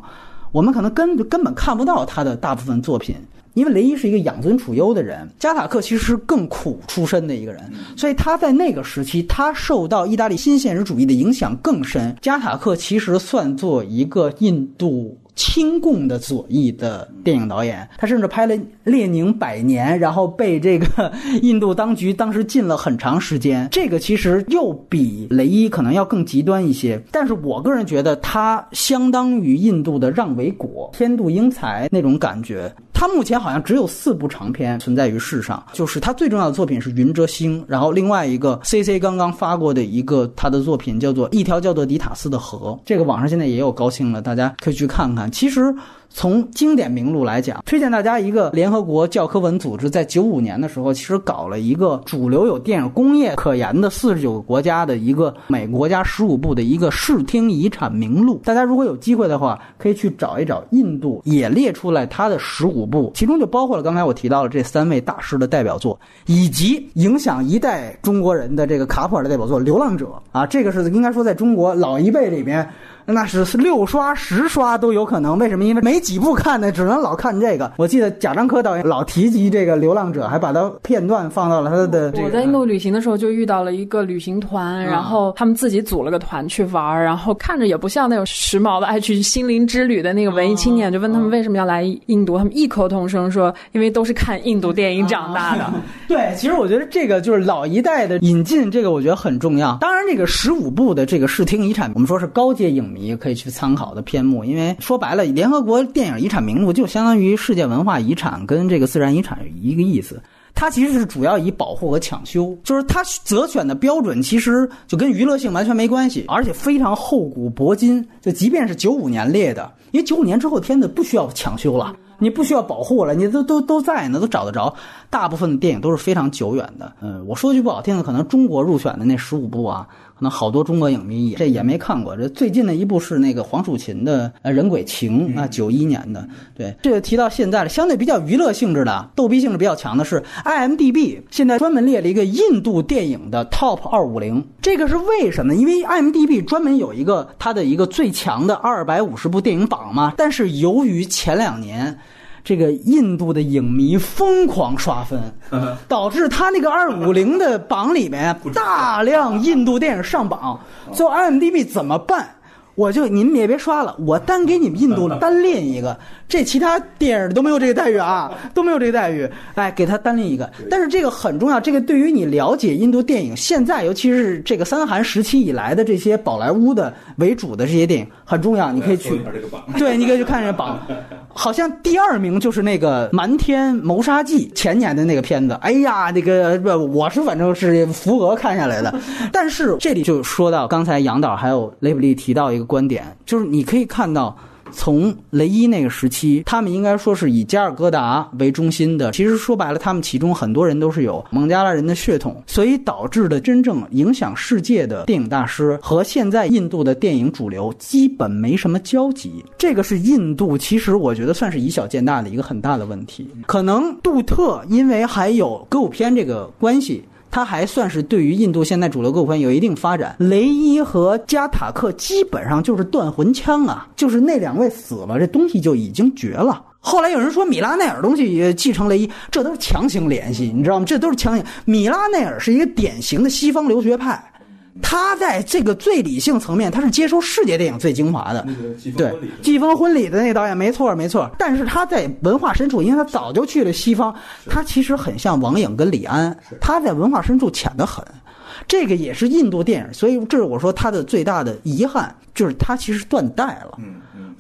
我们可能根根本看不到他的大部分作品。因为雷伊是一个养尊处优的人，加塔克其实是更苦出身的一个人，所以他在那个时期，他受到意大利新现实主义的影响更深。加塔克其实算作一个印度。亲共的左翼的电影导演，他甚至拍了《列宁百年》，然后被这个印度当局当时禁了很长时间。这个其实又比雷伊可能要更极端一些，但是我个人觉得他相当于印度的让维果、天妒英才那种感觉。他目前好像只有四部长篇存在于世上，就是他最重要的作品是《云遮星》，然后另外一个 C C 刚刚发过的一个他的作品叫做《一条叫做迪塔斯的河》，这个网上现在也有高清了，大家可以去看看。其实。从经典名录来讲，推荐大家一个联合国教科文组织在九五年的时候，其实搞了一个主流有电影工业可言的四十九个国家的一个每国家十五部的一个视听遗产名录。大家如果有机会的话，可以去找一找，印度也列出来它的十五部，其中就包括了刚才我提到的这三位大师的代表作，以及影响一代中国人的这个卡普尔的代表作《流浪者》啊，这个是应该说在中国老一辈里面。那是六刷十刷都有可能，为什么？因为没几部看的，只能老看这个。我记得贾樟柯导演老提及这个《流浪者》，还把它片段放到了他的。我在印度旅行的时候就遇到了一个旅行团，然后他们自己组了个团去玩，然后看着也不像那种时髦的爱去心灵之旅的那个文艺青年，就问他们为什么要来印度，他们异口同声说，因为都是看印度电影长大的。对，其实我觉得这个就是老一代的引进，这个我觉得很重要。当然，然，这个十五部的这个视听遗产，我们说是高阶影你也可以去参考的篇目，因为说白了，联合国电影遗产名录就相当于世界文化遗产跟这个自然遗产一个意思。它其实是主要以保护和抢修，就是它择选的标准其实就跟娱乐性完全没关系，而且非常厚古薄今。就即便是九五年列的，因为九五年之后片子不需要抢修了，你不需要保护了，你都都都在呢，都找得着。大部分的电影都是非常久远的。嗯，我说句不好听的，可能中国入选的那十五部啊。可能好多中国影迷也这也没看过。这最近的一部是那个黄蜀芹的《呃人鬼情》啊，九一年的。对，这个提到现在了，相对比较娱乐性质的、逗逼性质比较强的是 IMDB，现在专门列了一个印度电影的 Top 二五零。这个是为什么？因为 IMDB 专门有一个它的一个最强的二百五十部电影榜嘛。但是由于前两年。这个印度的影迷疯狂刷分，导致他那个二五零的榜里面 大量印度电影上榜，最后 IMDB 怎么办？我就你们也别刷了，我单给你们印度单列一个，这其他电影都没有这个待遇啊，都没有这个待遇。哎，给他单列一个，但是这个很重要，这个对于你了解印度电影现在，尤其是这个三韩时期以来的这些宝莱坞的为主的这些电影很重要，你可以去，对，你可以去看这榜。好像第二名就是那个《瞒天谋杀记》前年的那个片子。哎呀，那个不，我是反正是扶额看下来的。但是这里就说到刚才杨导还有雷普利提到一个观点，就是你可以看到。从雷伊那个时期，他们应该说是以加尔各答为中心的。其实说白了，他们其中很多人都是有孟加拉人的血统，所以导致的真正影响世界的电影大师和现在印度的电影主流基本没什么交集。这个是印度，其实我觉得算是以小见大的一个很大的问题。可能杜特因为还有歌舞片这个关系。他还算是对于印度现在主流歌舞片有一定发展。雷伊和加塔克基本上就是断魂枪啊，就是那两位死了，这东西就已经绝了。后来有人说米拉内尔东西也继承雷伊，这都是强行联系，你知道吗？这都是强行。米拉内尔是一个典型的西方留学派。他在这个最理性层面，他是接收世界电影最精华的，对《季风婚礼》的那个导演，没错没错。但是他在文化深处，因为他早就去了西方，他其实很像王颖跟李安，他在文化深处浅得很。这个也是印度电影，所以这是我说他的最大的遗憾，就是他其实断代了。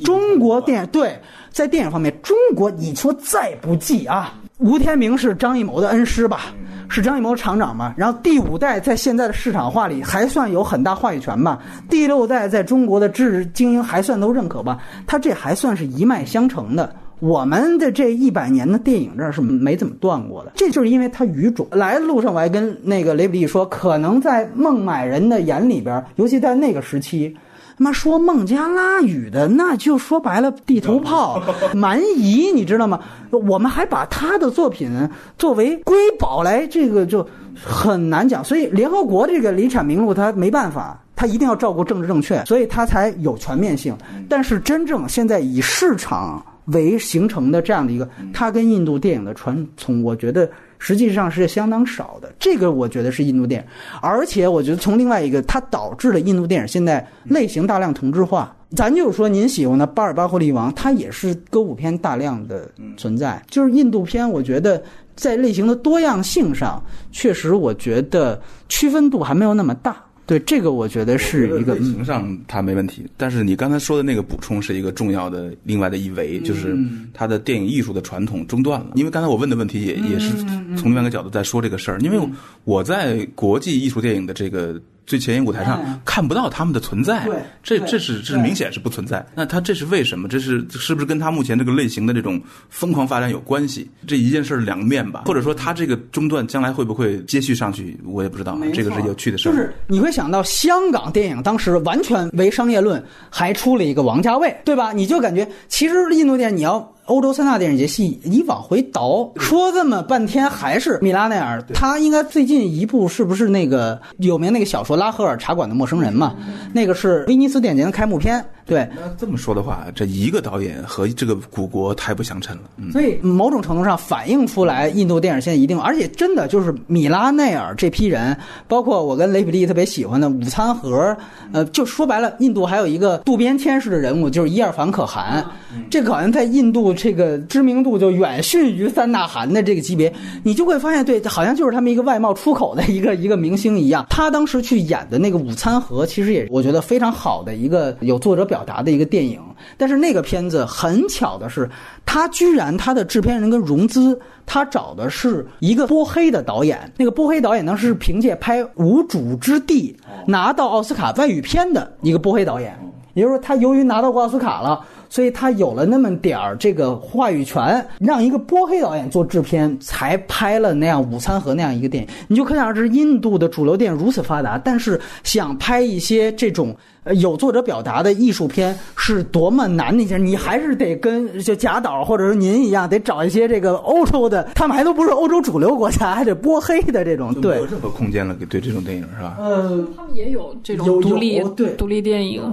中国电影对在电影方面，中国你说再不济啊，吴天明是张艺谋的恩师吧？是张艺谋厂长嘛？然后第五代在现在的市场化里还算有很大话语权吧？第六代在中国的知识精英还算都认可吧？他这还算是一脉相承的。我们的这一百年的电影这是没怎么断过的。这就是因为他语种。来的路上我还跟那个雷普利说，可能在孟买人的眼里边，尤其在那个时期。他妈说孟加拉语的，那就说白了地图炮 蛮夷，你知道吗？我们还把他的作品作为瑰宝来，这个就很难讲。所以联合国这个遗产名录，他没办法，他一定要照顾政治正确，所以他才有全面性。但是真正现在以市场为形成的这样的一个，他跟印度电影的传统，我觉得。实际上是相当少的，这个我觉得是印度电影，而且我觉得从另外一个，它导致了印度电影现在类型大量同质化。咱就说，您喜欢的《巴尔巴霍利王》，它也是歌舞片大量的存在。就是印度片，我觉得在类型的多样性上，确实我觉得区分度还没有那么大。对这个，我觉得是一个类型上它没问题，但是你刚才说的那个补充是一个重要的另外的一维，就是它的电影艺术的传统中断了。因为刚才我问的问题也也是从另外一个角度在说这个事儿，因为我在国际艺术电影的这个。最前沿舞台上看不到他们的存在，这这是这是明显是不存在。那他这是为什么？这是是不是跟他目前这个类型的这种疯狂发展有关系？这一件事两面吧，或者说他这个中断将来会不会接续上去？我也不知道，这个是有趣的事儿。就是你会想到香港电影当时完全为商业论，还出了一个王家卫，对吧？你就感觉其实印度电影你要。欧洲三大电影节系，你往回倒，说这么半天还是米拉内尔。他应该最近一部是不是那个有名那个小说《拉赫尔茶馆的陌生人》嘛？那个是威尼斯电影节的开幕片。对，那这么说的话，这一个导演和这个古国太不相称了。嗯，所以某种程度上反映出来，印度电影现在一定，而且真的就是米拉内尔这批人，包括我跟雷比利特别喜欢的午餐盒，呃，就说白了，印度还有一个渡边谦式的人物，就是伊尔凡可汗，这个好像在印度这个知名度就远逊于三大汗的这个级别，你就会发现，对，好像就是他们一个外贸出口的一个 一个明星一样。他当时去演的那个午餐盒，其实也我觉得非常好的一个有作者表达的一个电影。但是那个片子很巧的是，他居然他的制片人跟融资，他找的是一个波黑的导演。那个波黑导演当时是凭借拍《无主之地》拿到奥斯卡外语片的一个波黑导演。也就是说，他由于拿到过奥斯卡了，所以他有了那么点儿这个话语权，让一个波黑导演做制片，才拍了那样《午餐盒》那样一个电影。你就可想而知，印度的主流电影如此发达，但是想拍一些这种。呃，有作者表达的艺术片是多么难的一件，你还是得跟就贾导或者说您一样，得找一些这个欧洲的，他们还都不是欧洲主流国家，还得波黑的这种，对，没有任何空间了，对这种电影是吧？呃，他们也有这种独立对独立电影。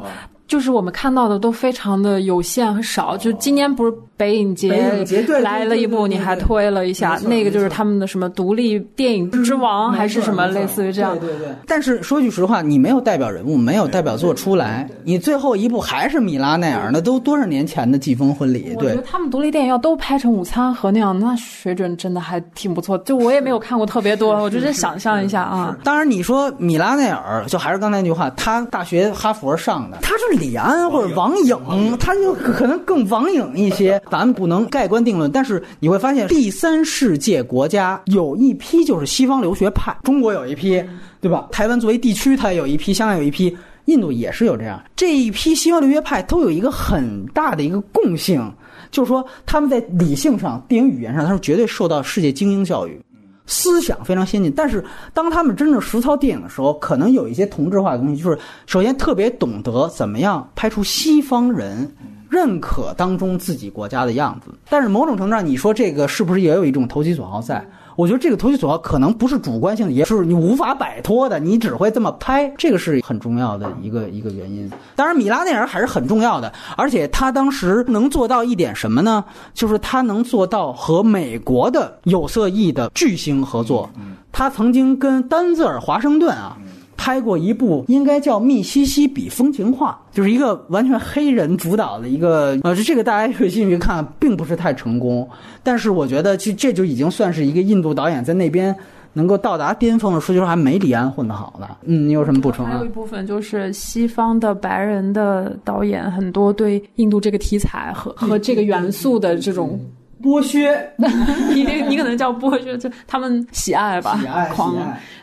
就是我们看到的都非常的有限和少，就今年不是北影节北影节对对来了一部，你还推了一下那个就是他们的什么独立电影之王还是什么类似于这样对。对对。但是说句实话，你没有代表人物，没有代表作出来，你最后一部还是米拉奈尔，那都多少年前的季风婚礼，对我觉得。他们独立电影要都拍成午餐和那样，那水准真的还挺不错。就我也没有看过特别多，我就是想象一下啊。当然，你说米拉奈尔，就还是刚才那句话，他大学哈佛上的，他是李安或者王颖，他就可能更王颖一些，咱们不能盖棺定论。但是你会发现，第三世界国家有一批就是西方留学派，中国有一批，对吧？台湾作为地区，它有一批，香港有一批。印度也是有这样，这一批西方留学派都有一个很大的一个共性，就是说他们在理性上、电影语言上，他是绝对受到世界精英教育。思想非常先进，但是当他们真正实操电影的时候，可能有一些同质化的东西，就是首先特别懂得怎么样拍出西方人认可当中自己国家的样子。但是某种程度上，你说这个是不是也有一种投其所好在？我觉得这个投其所好可能不是主观性的，也是你无法摆脱的，你只会这么拍，这个是很重要的一个一个原因。当然，米拉内尔还是很重要的，而且他当时能做到一点什么呢？就是他能做到和美国的有色裔的巨星合作。他曾经跟丹泽尔·华盛顿啊。拍过一部应该叫《密西西比风情画》，就是一个完全黑人主导的一个，呃，这个大家有兴趣看，并不是太成功。但是我觉得，就这就已经算是一个印度导演在那边能够到达巅峰的。说句实话，还没李安混得好呢。嗯，你有什么补充啊还有一？部分就是西方的白人的导演，很多对印度这个题材和和这个元素的这种，剥削，你你可能叫剥削，就他们喜爱吧，喜爱狂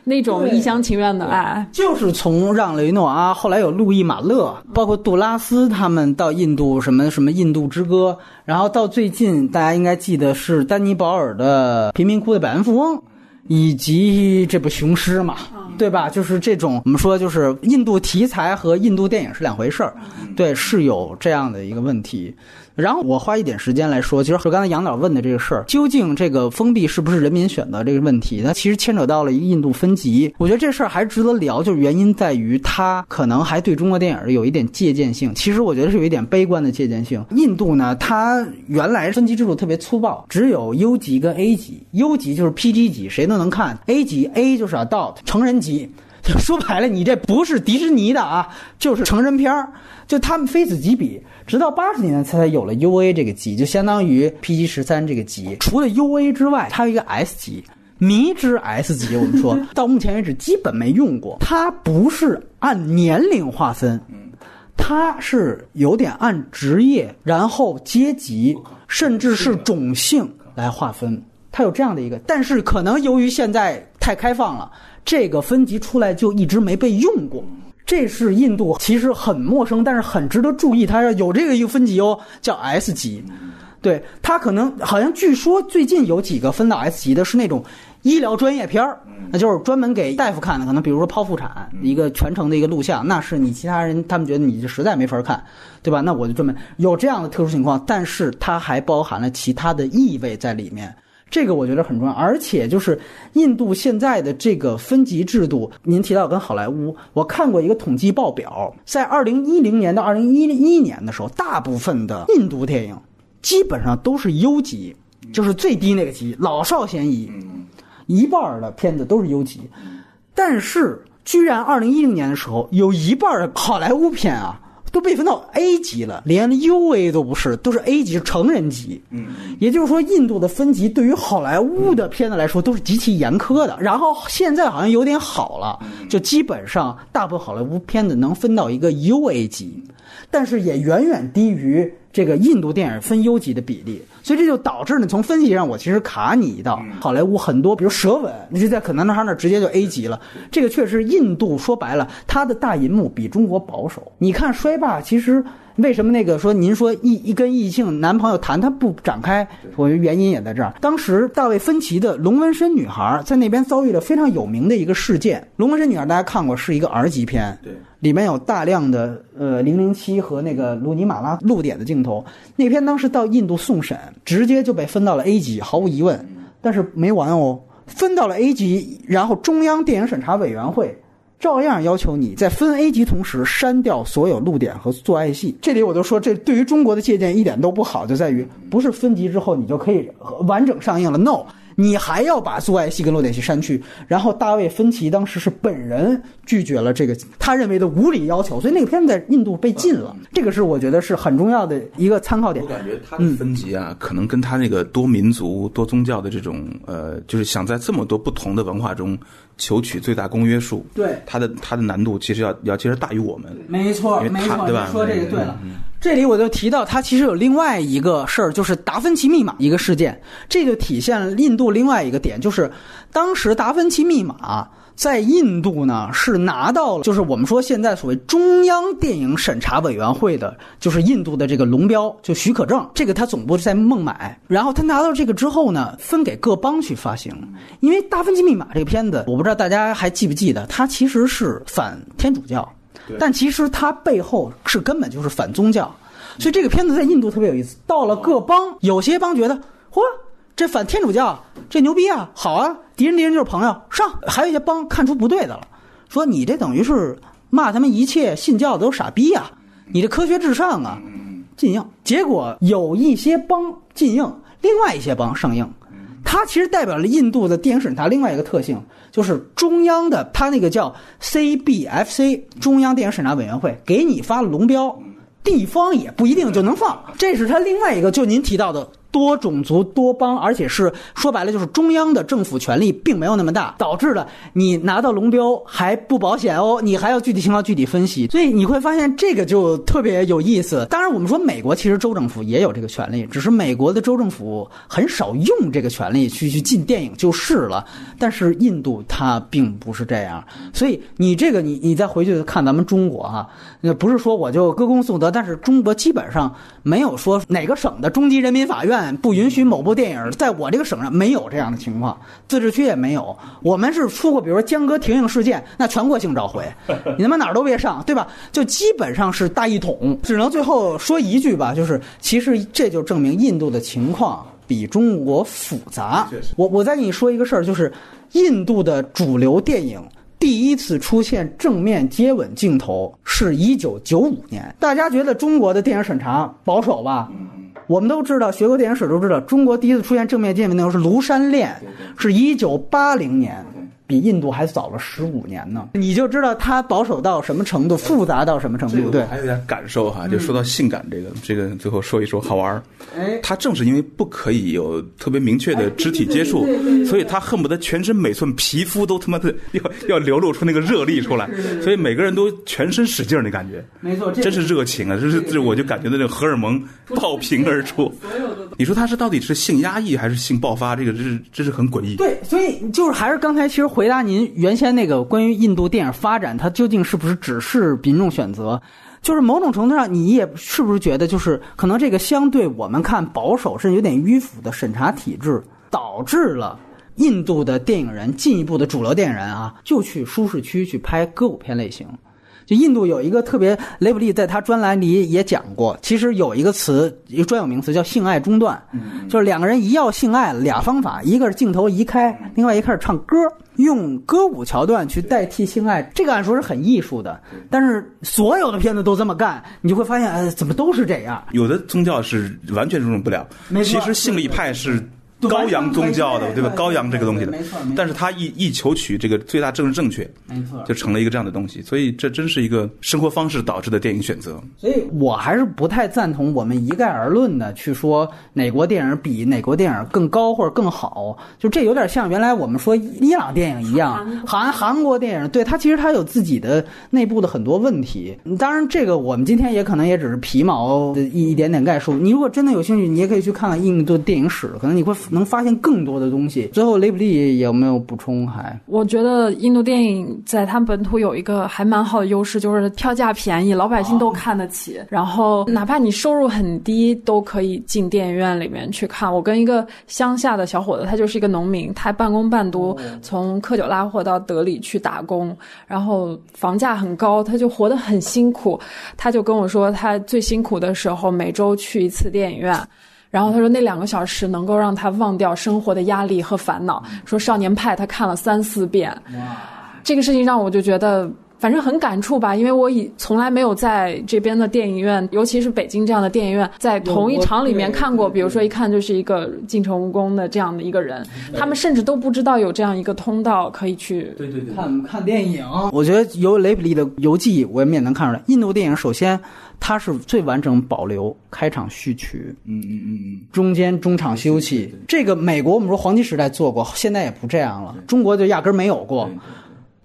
那种一厢情愿的爱。就是从让雷诺阿，后来有路易马勒，包括杜拉斯他们到印度什么什么印度之歌，然后到最近大家应该记得是丹尼保尔的贫民窟的百万富翁。以及这部雄狮嘛，对吧？就是这种我们说，就是印度题材和印度电影是两回事儿，对，是有这样的一个问题。然后我花一点时间来说，其实和刚才杨导问的这个事儿，究竟这个封闭是不是人民选择这个问题，它其实牵扯到了一个印度分级。我觉得这事儿还值得聊，就是原因在于它可能还对中国电影有一点借鉴性。其实我觉得是有一点悲观的借鉴性。印度呢，它原来分级制度特别粗暴，只有 U 级跟 A 级，U 级就是 PG 级，谁都能看；A 级 A 就是 adult 成人级。就 说白了，你这不是迪士尼的啊，就是成人片儿，就他们非此即彼。直到八十年代才有了 UA 这个级，就相当于 PG 十三这个级。除了 UA 之外，它有一个 S 级，迷之 S 级。我们说 到目前为止基本没用过，它不是按年龄划分，它是有点按职业，然后阶级，甚至是种姓来划分。它有这样的一个，但是可能由于现在太开放了，这个分级出来就一直没被用过。这是印度其实很陌生，但是很值得注意。它有这个一个分级哦，叫 S 级。对它可能好像据说最近有几个分到 S 级的是那种医疗专业片儿，那就是专门给大夫看的。可能比如说剖腹产一个全程的一个录像，那是你其他人他们觉得你就实在没法看，对吧？那我就专门有这样的特殊情况，但是它还包含了其他的意味在里面。这个我觉得很重要。而且就是印度现在的这个分级制度，您提到跟好莱坞，我看过一个统计报表，在二零一零年到二零一一年的时候，大部分的印度电影基本上都是优级，就是最低那个级，老少咸宜，一半的片子都是优级，但是居然二零一零年的时候，有一半的好莱坞片啊。都被分到 A 级了，连 UA 都不是，都是 A 级，成人级。嗯，也就是说，印度的分级对于好莱坞的片子来说都是极其严苛的。然后现在好像有点好了，就基本上大部分好莱坞片子能分到一个 UA 级，但是也远远低于这个印度电影分优级的比例。所以这就导致呢，从分析上我其实卡你一道。好莱坞很多，比如《舌吻》，那就在可能那那直接就 A 级了。这个确实，印度说白了，它的大银幕比中国保守。你看《衰霸》，其实为什么那个说您说一一跟异性男朋友谈，他不展开，我觉得原因也在这儿。当时大卫芬奇的《龙纹身女孩》在那边遭遇了非常有名的一个事件。《龙纹身女孩》大家看过，是一个 R 级片。对。里面有大量的呃零零七和那个鲁尼马拉露点的镜头，那片当时到印度送审，直接就被分到了 A 级，毫无疑问。但是没完哦，分到了 A 级，然后中央电影审查委员会照样要求你在分 A 级同时删掉所有露点和做爱戏。这里我就说，这对于中国的借鉴一点都不好，就在于不是分级之后你就可以完整上映了，no。你还要把做爱戏跟露点戏删去，然后大卫芬奇当时是本人拒绝了这个他认为的无理要求，所以那个片子在印度被禁了。这个是我觉得是很重要的一个参考点。我感觉他的分级啊，可能跟他那个多民族、多宗教的这种呃，就是想在这么多不同的文化中求取最大公约数。对，他的他的难度其实要要其实大于我们。没错，没错，对吧？说这个对了。这里我就提到，它其实有另外一个事儿，就是达芬奇密码一个事件，这就体现了印度另外一个点，就是当时达芬奇密码在印度呢是拿到了，就是我们说现在所谓中央电影审查委员会的，就是印度的这个龙标，就许可证，这个它总部在孟买，然后他拿到这个之后呢，分给各邦去发行，因为达芬奇密码这个片子，我不知道大家还记不记得，它其实是反天主教。但其实它背后是根本就是反宗教，所以这个片子在印度特别有意思。到了各邦，有些邦觉得，嚯，这反天主教，这牛逼啊，好啊，敌人敌人就是朋友，上。还有一些邦看出不对的了，说你这等于是骂他们一切信教的都傻逼啊，你这科学至上啊，禁映。结果有一些邦禁映，另外一些邦上映。它其实代表了印度的电影审查另外一个特性，就是中央的它那个叫 CBFC 中央电影审查委员会给你发了龙标，地方也不一定就能放，这是它另外一个就您提到的。多种族多邦，而且是说白了就是中央的政府权力并没有那么大，导致了你拿到龙标还不保险哦，你还要具体情况具体分析。所以你会发现这个就特别有意思。当然，我们说美国其实州政府也有这个权利，只是美国的州政府很少用这个权利去去禁电影就是了。但是印度它并不是这样，所以你这个你你再回去看咱们中国哈，那不是说我就歌功颂德，但是中国基本上没有说哪个省的中级人民法院。不允许某部电影在我这个省上没有这样的情况，自治区也没有。我们是出过，比如说江歌停映事件，那全国性召回，你他妈哪儿都别上，对吧？就基本上是大一统。只能最后说一句吧，就是其实这就证明印度的情况比中国复杂。我我再给你说一个事儿，就是印度的主流电影第一次出现正面接吻镜头是一九九五年。大家觉得中国的电影审查保守吧？我们都知道，学过电影史都知道，中国第一次出现正面接吻镜头是《庐山恋》，是一九八零年。比印度还早了十五年呢，你就知道它保守到什么程度，复杂到什么程度。对，还有点感受哈，就说到性感这个，这个最后说一说好玩儿。哎，他正是因为不可以有特别明确的肢体接触，所以他恨不得全身每寸皮肤都他妈的 要要流露出那个热力出来，所以每个人都全身使劲儿那感觉。没错，真是热情啊！这是这我就感觉到那个荷尔蒙爆屏而出。你说他是到底是性压抑还是性爆发？这个这是这是很诡异。对，所以就是还是刚才其实。回答您原先那个关于印度电影发展，它究竟是不是只是民众选择？就是某种程度上，你也是不是觉得，就是可能这个相对我们看保守甚至有点迂腐的审查体制，导致了印度的电影人进一步的主流电影人啊，就去舒适区去拍歌舞片类型。就印度有一个特别，雷普利在他专栏里也讲过，其实有一个词，一个专有名词叫性爱中断，就是两个人一要性爱，俩方法，一个是镜头移开，另外一开始唱歌，用歌舞桥段去代替性爱，这个按说是很艺术的，但是所有的片子都这么干，你就会发现，呃，怎么都是这样？有的宗教是完全容忍不了，其实性力派是。高扬宗教的，对吧？高扬这个东西的，没错。但是他一一求取这个最大政治正确，没错，就成了一个这样的东西。所以这真是一个生活方式导致的电影选择。所以我还是不太赞同我们一概而论的去说哪国电影比哪国电影更高或者更好。就这有点像原来我们说伊朗电影一样，韩韩国电影，对它其实它有自己的内部的很多问题。当然，这个我们今天也可能也只是皮毛的一一点点概述。你如果真的有兴趣，你也可以去看看印度电影史，可能你会。能发现更多的东西。最后，雷普利有没有补充？还我觉得印度电影在他们本土有一个还蛮好的优势，就是票价便宜，老百姓都看得起。然后，哪怕你收入很低，都可以进电影院里面去看。我跟一个乡下的小伙子，他就是一个农民，他半工半读，从克久拉霍到德里去打工，然后房价很高，他就活得很辛苦。他就跟我说，他最辛苦的时候，每周去一次电影院。然后他说那两个小时能够让他忘掉生活的压力和烦恼。说《少年派》他看了三四遍，这个事情让我就觉得反正很感触吧，因为我以从来没有在这边的电影院，尤其是北京这样的电影院，在同一场里面看过。比如说一看就是一个进城务工的这样的一个人，他们甚至都不知道有这样一个通道可以去对对对看看电影。我觉得由雷普利的游记，我们也能看出来，印度电影首先。它是最完整保留开场序曲，嗯嗯嗯嗯，中间中场休息。这个美国我们说黄金时代做过，现在也不这样了。中国就压根儿没有过。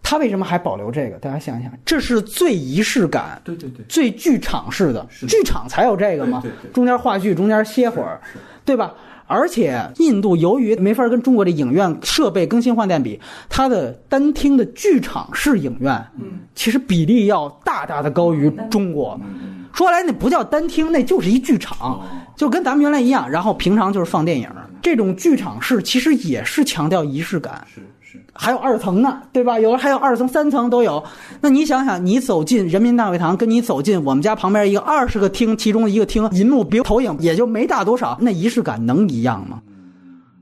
他为什么还保留这个？大家想想，这是最仪式感，对对对，最剧场式的，剧场才有这个嘛。中间话剧，中间歇会儿，对吧？而且印度由于没法跟中国的影院设备更新换代比，它的单厅的剧场式影院，嗯，其实比例要大大的高于中国。说来那不叫单厅，那就是一剧场，就跟咱们原来一样。然后平常就是放电影，这种剧场式其实也是强调仪式感。是是，还有二层呢，对吧？有的还有二层、三层都有。那你想想，你走进人民大会堂，跟你走进我们家旁边一个二十个厅，其中一个厅银幕比投影也就没大多少，那仪式感能一样吗？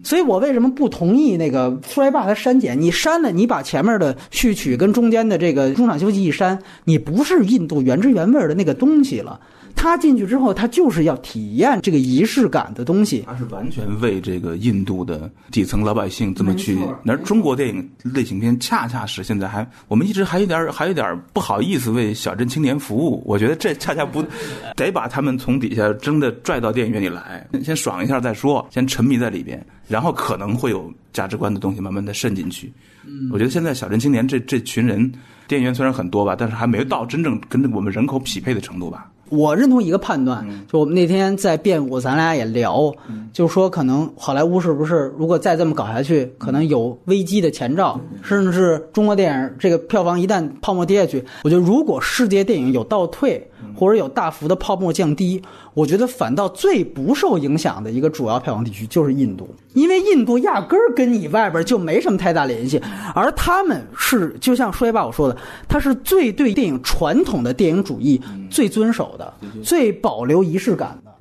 所以我为什么不同意那个出来把它删减？你删了，你把前面的序曲跟中间的这个中场休息一删，你不是印度原汁原味的那个东西了。他进去之后，他就是要体验这个仪式感的东西。他是完全为这个印度的底层老百姓这么去。而中国电影类型片恰恰是现在还我们一直还有点还有点不好意思为小镇青年服务。我觉得这恰恰不 得把他们从底下真的拽到电影院里来，先爽一下再说，先沉迷在里边，然后可能会有价值观的东西慢慢的渗进去。嗯我觉得现在小镇青年这这群人，电影院虽然很多吧，但是还没到真正跟我们人口匹配的程度吧。我认同一个判断，就我们那天在辩护，咱俩也聊，就是说可能好莱坞是不是如果再这么搞下去，可能有危机的前兆，甚至是中国电影这个票房一旦泡沫跌下去，我觉得如果世界电影有倒退。或者有大幅的泡沫降低，我觉得反倒最不受影响的一个主要票房地区就是印度，因为印度压根儿跟你外边就没什么太大联系，而他们是就像说爸我说的，他是最对电影传统的电影主义最遵守的，最保留仪式感的。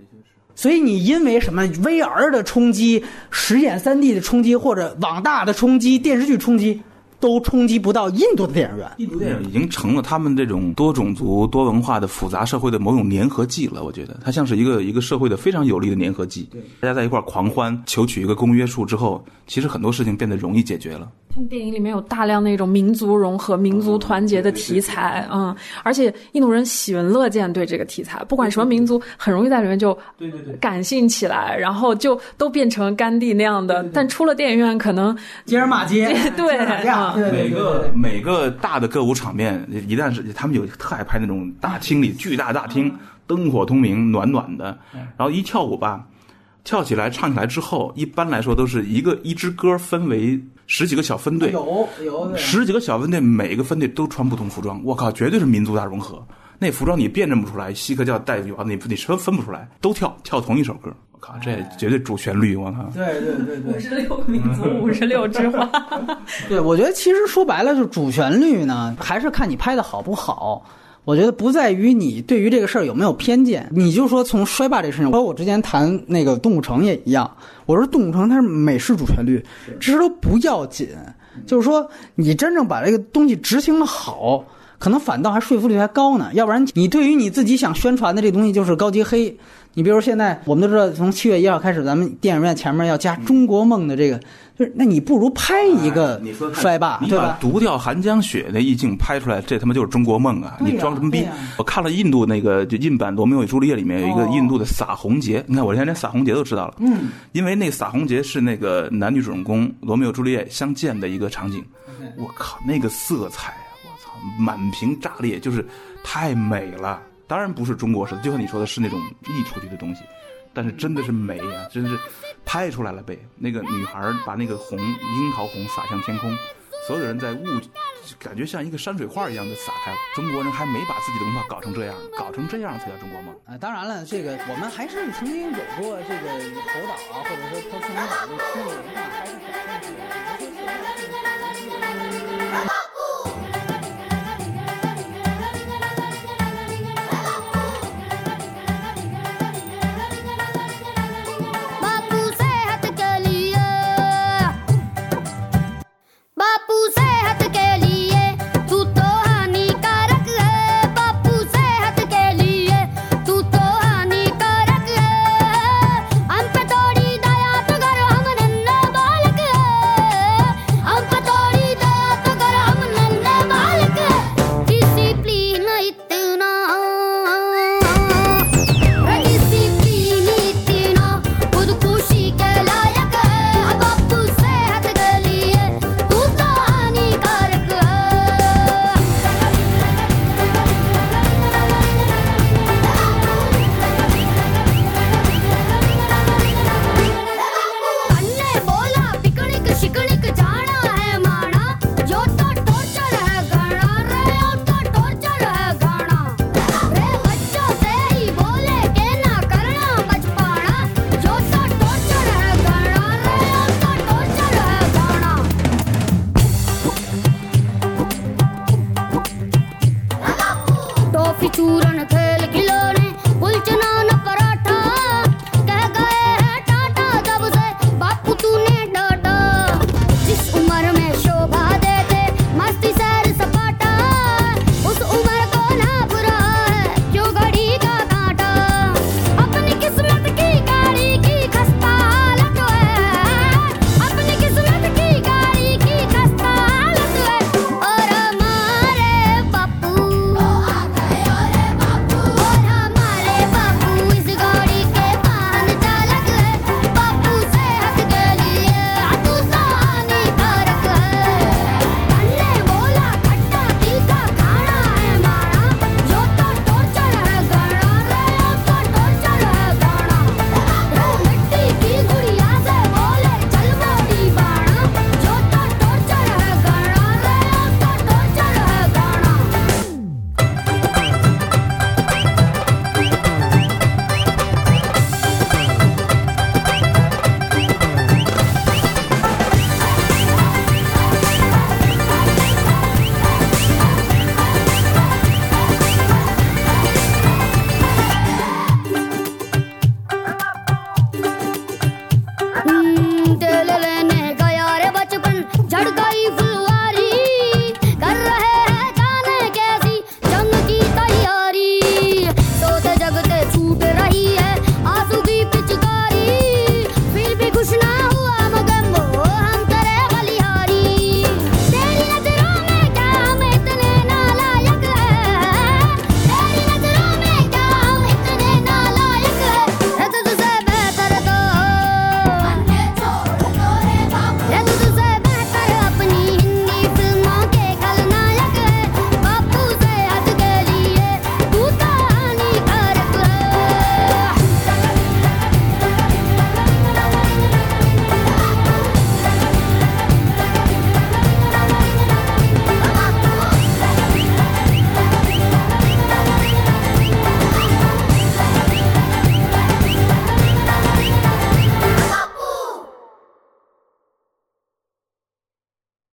所以你因为什么 VR 的冲击、实验 3D 的冲击，或者网大的冲击、电视剧冲击。都冲击不到印度的电影院。印度电影已经成了他们这种多种族、多文化的复杂社会的某种粘合剂了。我觉得它像是一个一个社会的非常有力的粘合剂。对，大家在一块狂欢，求取一个公约数之后，其实很多事情变得容易解决了。像电影里面有大量那种民族融合、民族团结的题材，嗯，而且印度人喜闻乐见对这个题材，不管什么民族，很容易在里面就对对对。感性起来，然后就都变成甘地那样的。但出了电影院，可能街儿骂街，对，每个每个大的歌舞场面，一旦是他们有特爱拍那种大厅里巨大大厅，灯火通明，暖暖的，然后一跳舞吧。跳起来，唱起来之后，一般来说都是一个一支歌分为十几个小分队，有有十几个小分队，每个分队都穿不同服装。我靠，绝对是民族大融合。那服装你辨认不出来，西克教带有你你分分不出来，都跳跳同一首歌。我靠，这绝对主旋律。我靠，对对对对，五十六个民族，五十六枝花。对，我觉得其实说白了，就主旋律呢，还是看你拍的好不好。我觉得不在于你对于这个事儿有没有偏见，你就说从衰霸这事情，包括我之前谈那个动物城也一样，我说动物城它是美式主旋律，这都不要紧，就是说你真正把这个东西执行的好。可能反倒还说服力还高呢，要不然你对于你自己想宣传的这东西就是高级黑。你比如现在我们都知道，从七月一号开始，咱们电影院前面要加《中国梦》的这个，就是那你不如拍一个衰霸，对吧？独钓寒江雪那意境拍出来，这他妈就是《中国梦》啊！你装什么逼？我看了印度那个就印版《罗密欧与朱丽叶》里面有一个印度的撒红节，你看我现在连撒红节都知道了。嗯，因为那撒红节是那个男女主人公罗密欧朱丽叶相见的一个场景。我靠，那个色彩！满屏炸裂，就是太美了。当然不是中国式，就像你说的是那种溢出去的东西，但是真的是美啊，真是拍出来了呗。那个女孩把那个红樱桃红洒向天空，所有人在雾，感觉像一个山水画一样的洒开了。中国人还没把自己的文化搞成这样，搞成这样才叫中国梦。啊，当然了，这个我们还是曾经有过这个猴岛啊，或者说说青岛这个区域文化，还是表现出来。